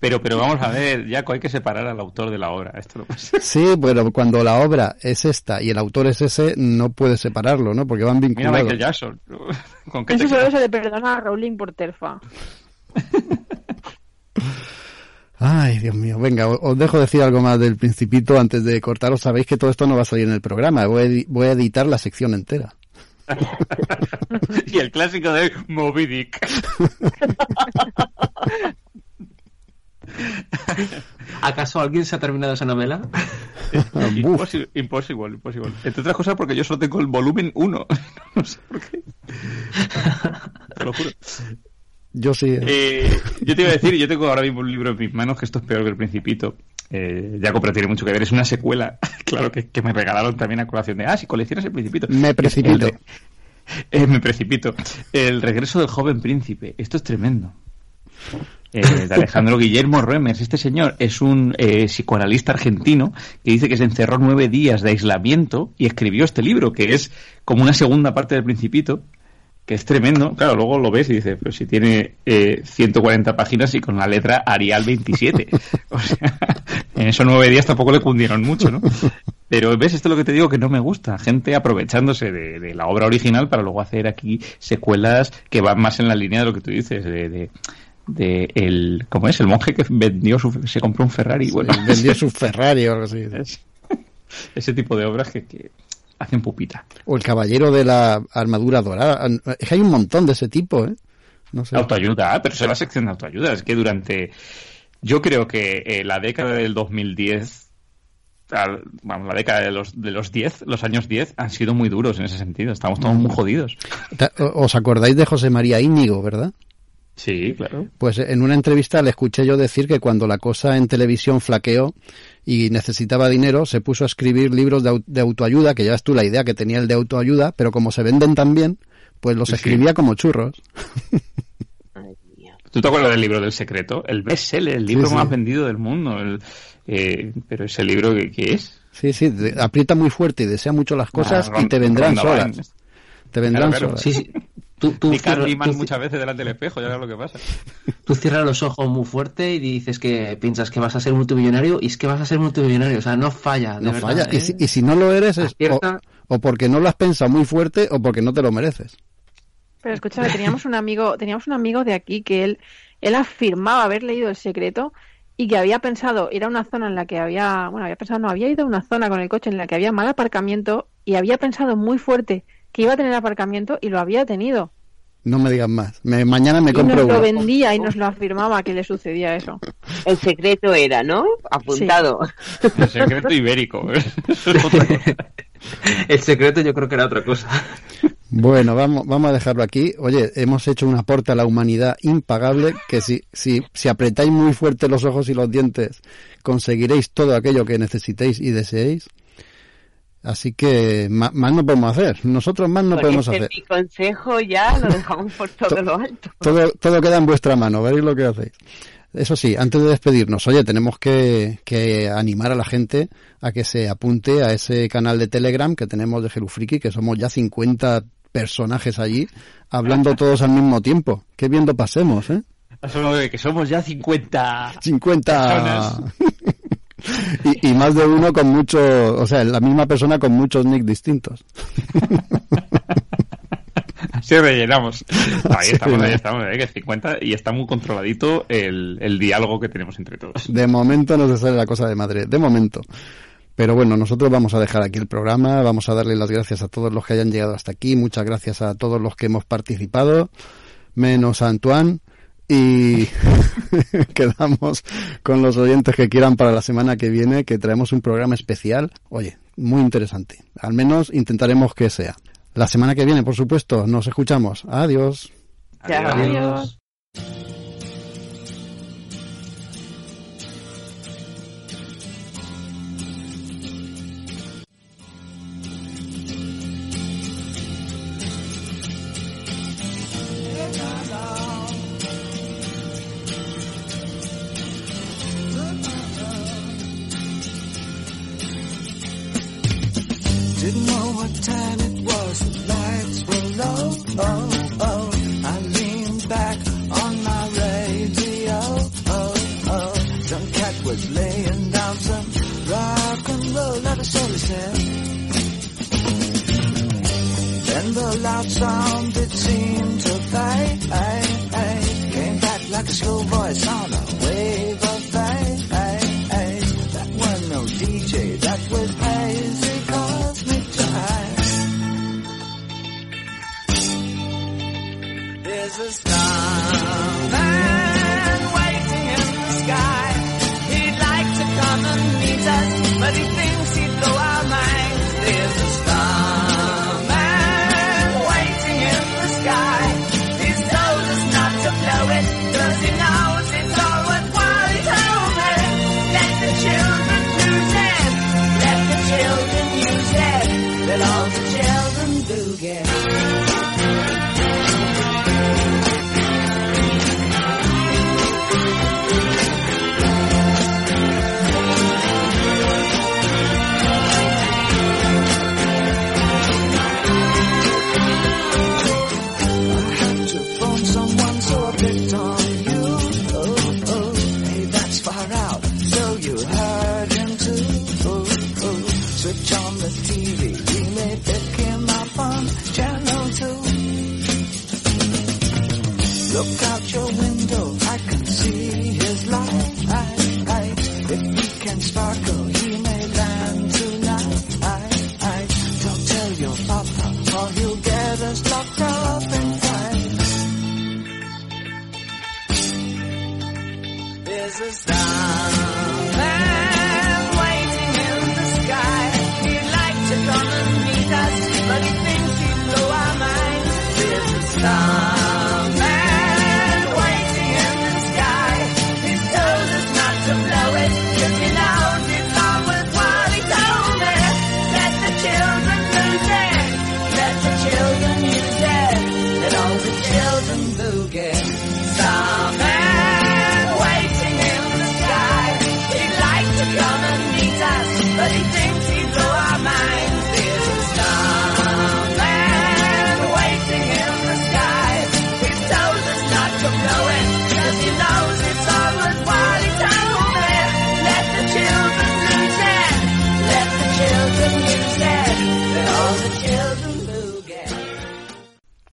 Pero, pero vamos a ver, Jaco, hay que separar al autor de la obra. Esto no pasa. Sí, pero cuando la obra es esta y el autor es ese, no puedes separarlo, ¿no? Porque van Mira vinculados. Michael Jackson. ¿Con qué Eso solo se le perdona a Rowling por terfa. Ay, Dios mío. Venga, o- os dejo decir algo más del Principito antes de cortaros. Sabéis que todo esto no va a salir en el programa. Voy a, edi- voy a editar la sección entera. y el clásico de Moby Dick. ¿Acaso alguien se ha terminado esa novela? Impossible, impossible, impossible. Entre otras cosas porque yo solo tengo el volumen 1. no sé por qué. Te lo juro. Yo sí. eh. Eh, yo te iba a decir, yo tengo ahora mismo un libro en mis manos que esto es peor que el Principito. Eh, Jacob, pero tiene mucho que ver. Es una secuela, claro, que, que me regalaron también a colación de, ah, si coleccionas el Principito. Me precipito. El- eh, me precipito. El regreso del joven príncipe. Esto es tremendo. Eh, de Alejandro Guillermo Remes. Este señor es un eh, psicoanalista argentino que dice que se encerró nueve días de aislamiento y escribió este libro, que es como una segunda parte del Principito, que es tremendo. Claro, luego lo ves y dices, pero si tiene eh, 140 páginas y con la letra Arial 27. o sea, en esos nueve días tampoco le cundieron mucho, ¿no? Pero ves, esto es lo que te digo que no me gusta. Gente aprovechándose de, de la obra original para luego hacer aquí secuelas que van más en la línea de lo que tú dices, de, de, de el, ¿cómo es? El monje que vendió su, se compró un Ferrari. Bueno, Sí, vendió su Ferrari o algo así. es- ese tipo de obras que, que hacen pupita. O el caballero de la armadura dorada. Es que hay un montón de ese tipo, ¿eh? No sé. Autoayuda, ah, pero es la sección de autoayuda. Es que durante, yo creo que eh, la década del 2010, al- vamos, la década de los, de los 10, los años 10, han sido muy duros en ese sentido. Estamos todos muy jodidos. Ta- ¿Os acordáis de José María Íñigo, verdad? Sí, claro. Pues en una entrevista le escuché yo decir que cuando la cosa en televisión flaqueó y necesitaba dinero, se puso a escribir libros de, de autoayuda, que ya ves tú la idea que tenía el de autoayuda, pero como se venden tan bien, pues los Sí, sí. escribía como churros. ¿Tú te acuerdas del libro del secreto? El bestseller, el libro sí. más vendido del mundo. el- eh, pero ese libro, ¿qué, qué es? Sí, sí, de- aprieta muy fuerte y desea mucho las cosas Ah, y te vendrán solas. Te vendrán Claro, claro. solas. Sí, sí. Tú, tú, Y cierra- tú- muchas veces delante del espejo, ya sabes lo que pasa. tú cierras los ojos muy fuerte y dices que piensas que vas a ser multimillonario y es que vas a ser multimillonario. O sea, no falla. de No verdad, falla. Y si, y si no lo eres, es o porque no lo has pensado muy fuerte o porque no te lo mereces. Pero escúchame, teníamos un amigo, teníamos un amigo de aquí que él, él afirmaba haber leído El Secreto y que había pensado ir a una zona en la que había, bueno, había pensado, no, había ido a una zona con el coche en la que había mal aparcamiento y había pensado muy fuerte que iba a tener aparcamiento y lo había tenido. No me digas más. Me, mañana me y compro nos lo uno. vendía y nos lo afirmaba que le sucedía eso. El secreto era, ¿no? Apuntado. El secreto ibérico. Eso es otra cosa. El secreto yo creo que era otra cosa. Bueno, vamos, vamos a dejarlo aquí. Oye, hemos hecho un aporte a la humanidad impagable que si, si, si apretáis muy fuerte los ojos y los dientes, conseguiréis todo aquello que necesitéis y deseéis. Así que ma- más no podemos hacer. Nosotros más no Con podemos este hacer. mi consejo ya lo dejamos por todo lo alto. Todo, todo queda en vuestra mano, veréis lo que hacéis. Eso sí, antes de despedirnos, oye, tenemos que, que animar a la gente a que se apunte a ese canal de Telegram que tenemos de Friki, que somos ya 50 personajes allí, hablando todos al mismo tiempo. Qué bien lo pasemos, ¿eh? Que somos ya 50. 50 Personas. y, y más de uno con muchos, o sea, la misma persona con muchos nick distintos. Así rellenamos. Ahí estamos, ahí estamos, ¿eh? que 50 y está muy controladito el, el diálogo que tenemos entre todos. De momento no se sale la cosa de madre, de momento. Pero bueno, nosotros vamos a dejar aquí el programa, vamos a darle las gracias a todos los que hayan llegado hasta aquí, muchas gracias a todos los que hemos participado, menos a Antoine, y quedamos con los oyentes que quieran para la semana que viene, que traemos un programa especial, oye, muy interesante, al menos intentaremos que sea. La semana que viene, por supuesto, nos escuchamos. Adiós.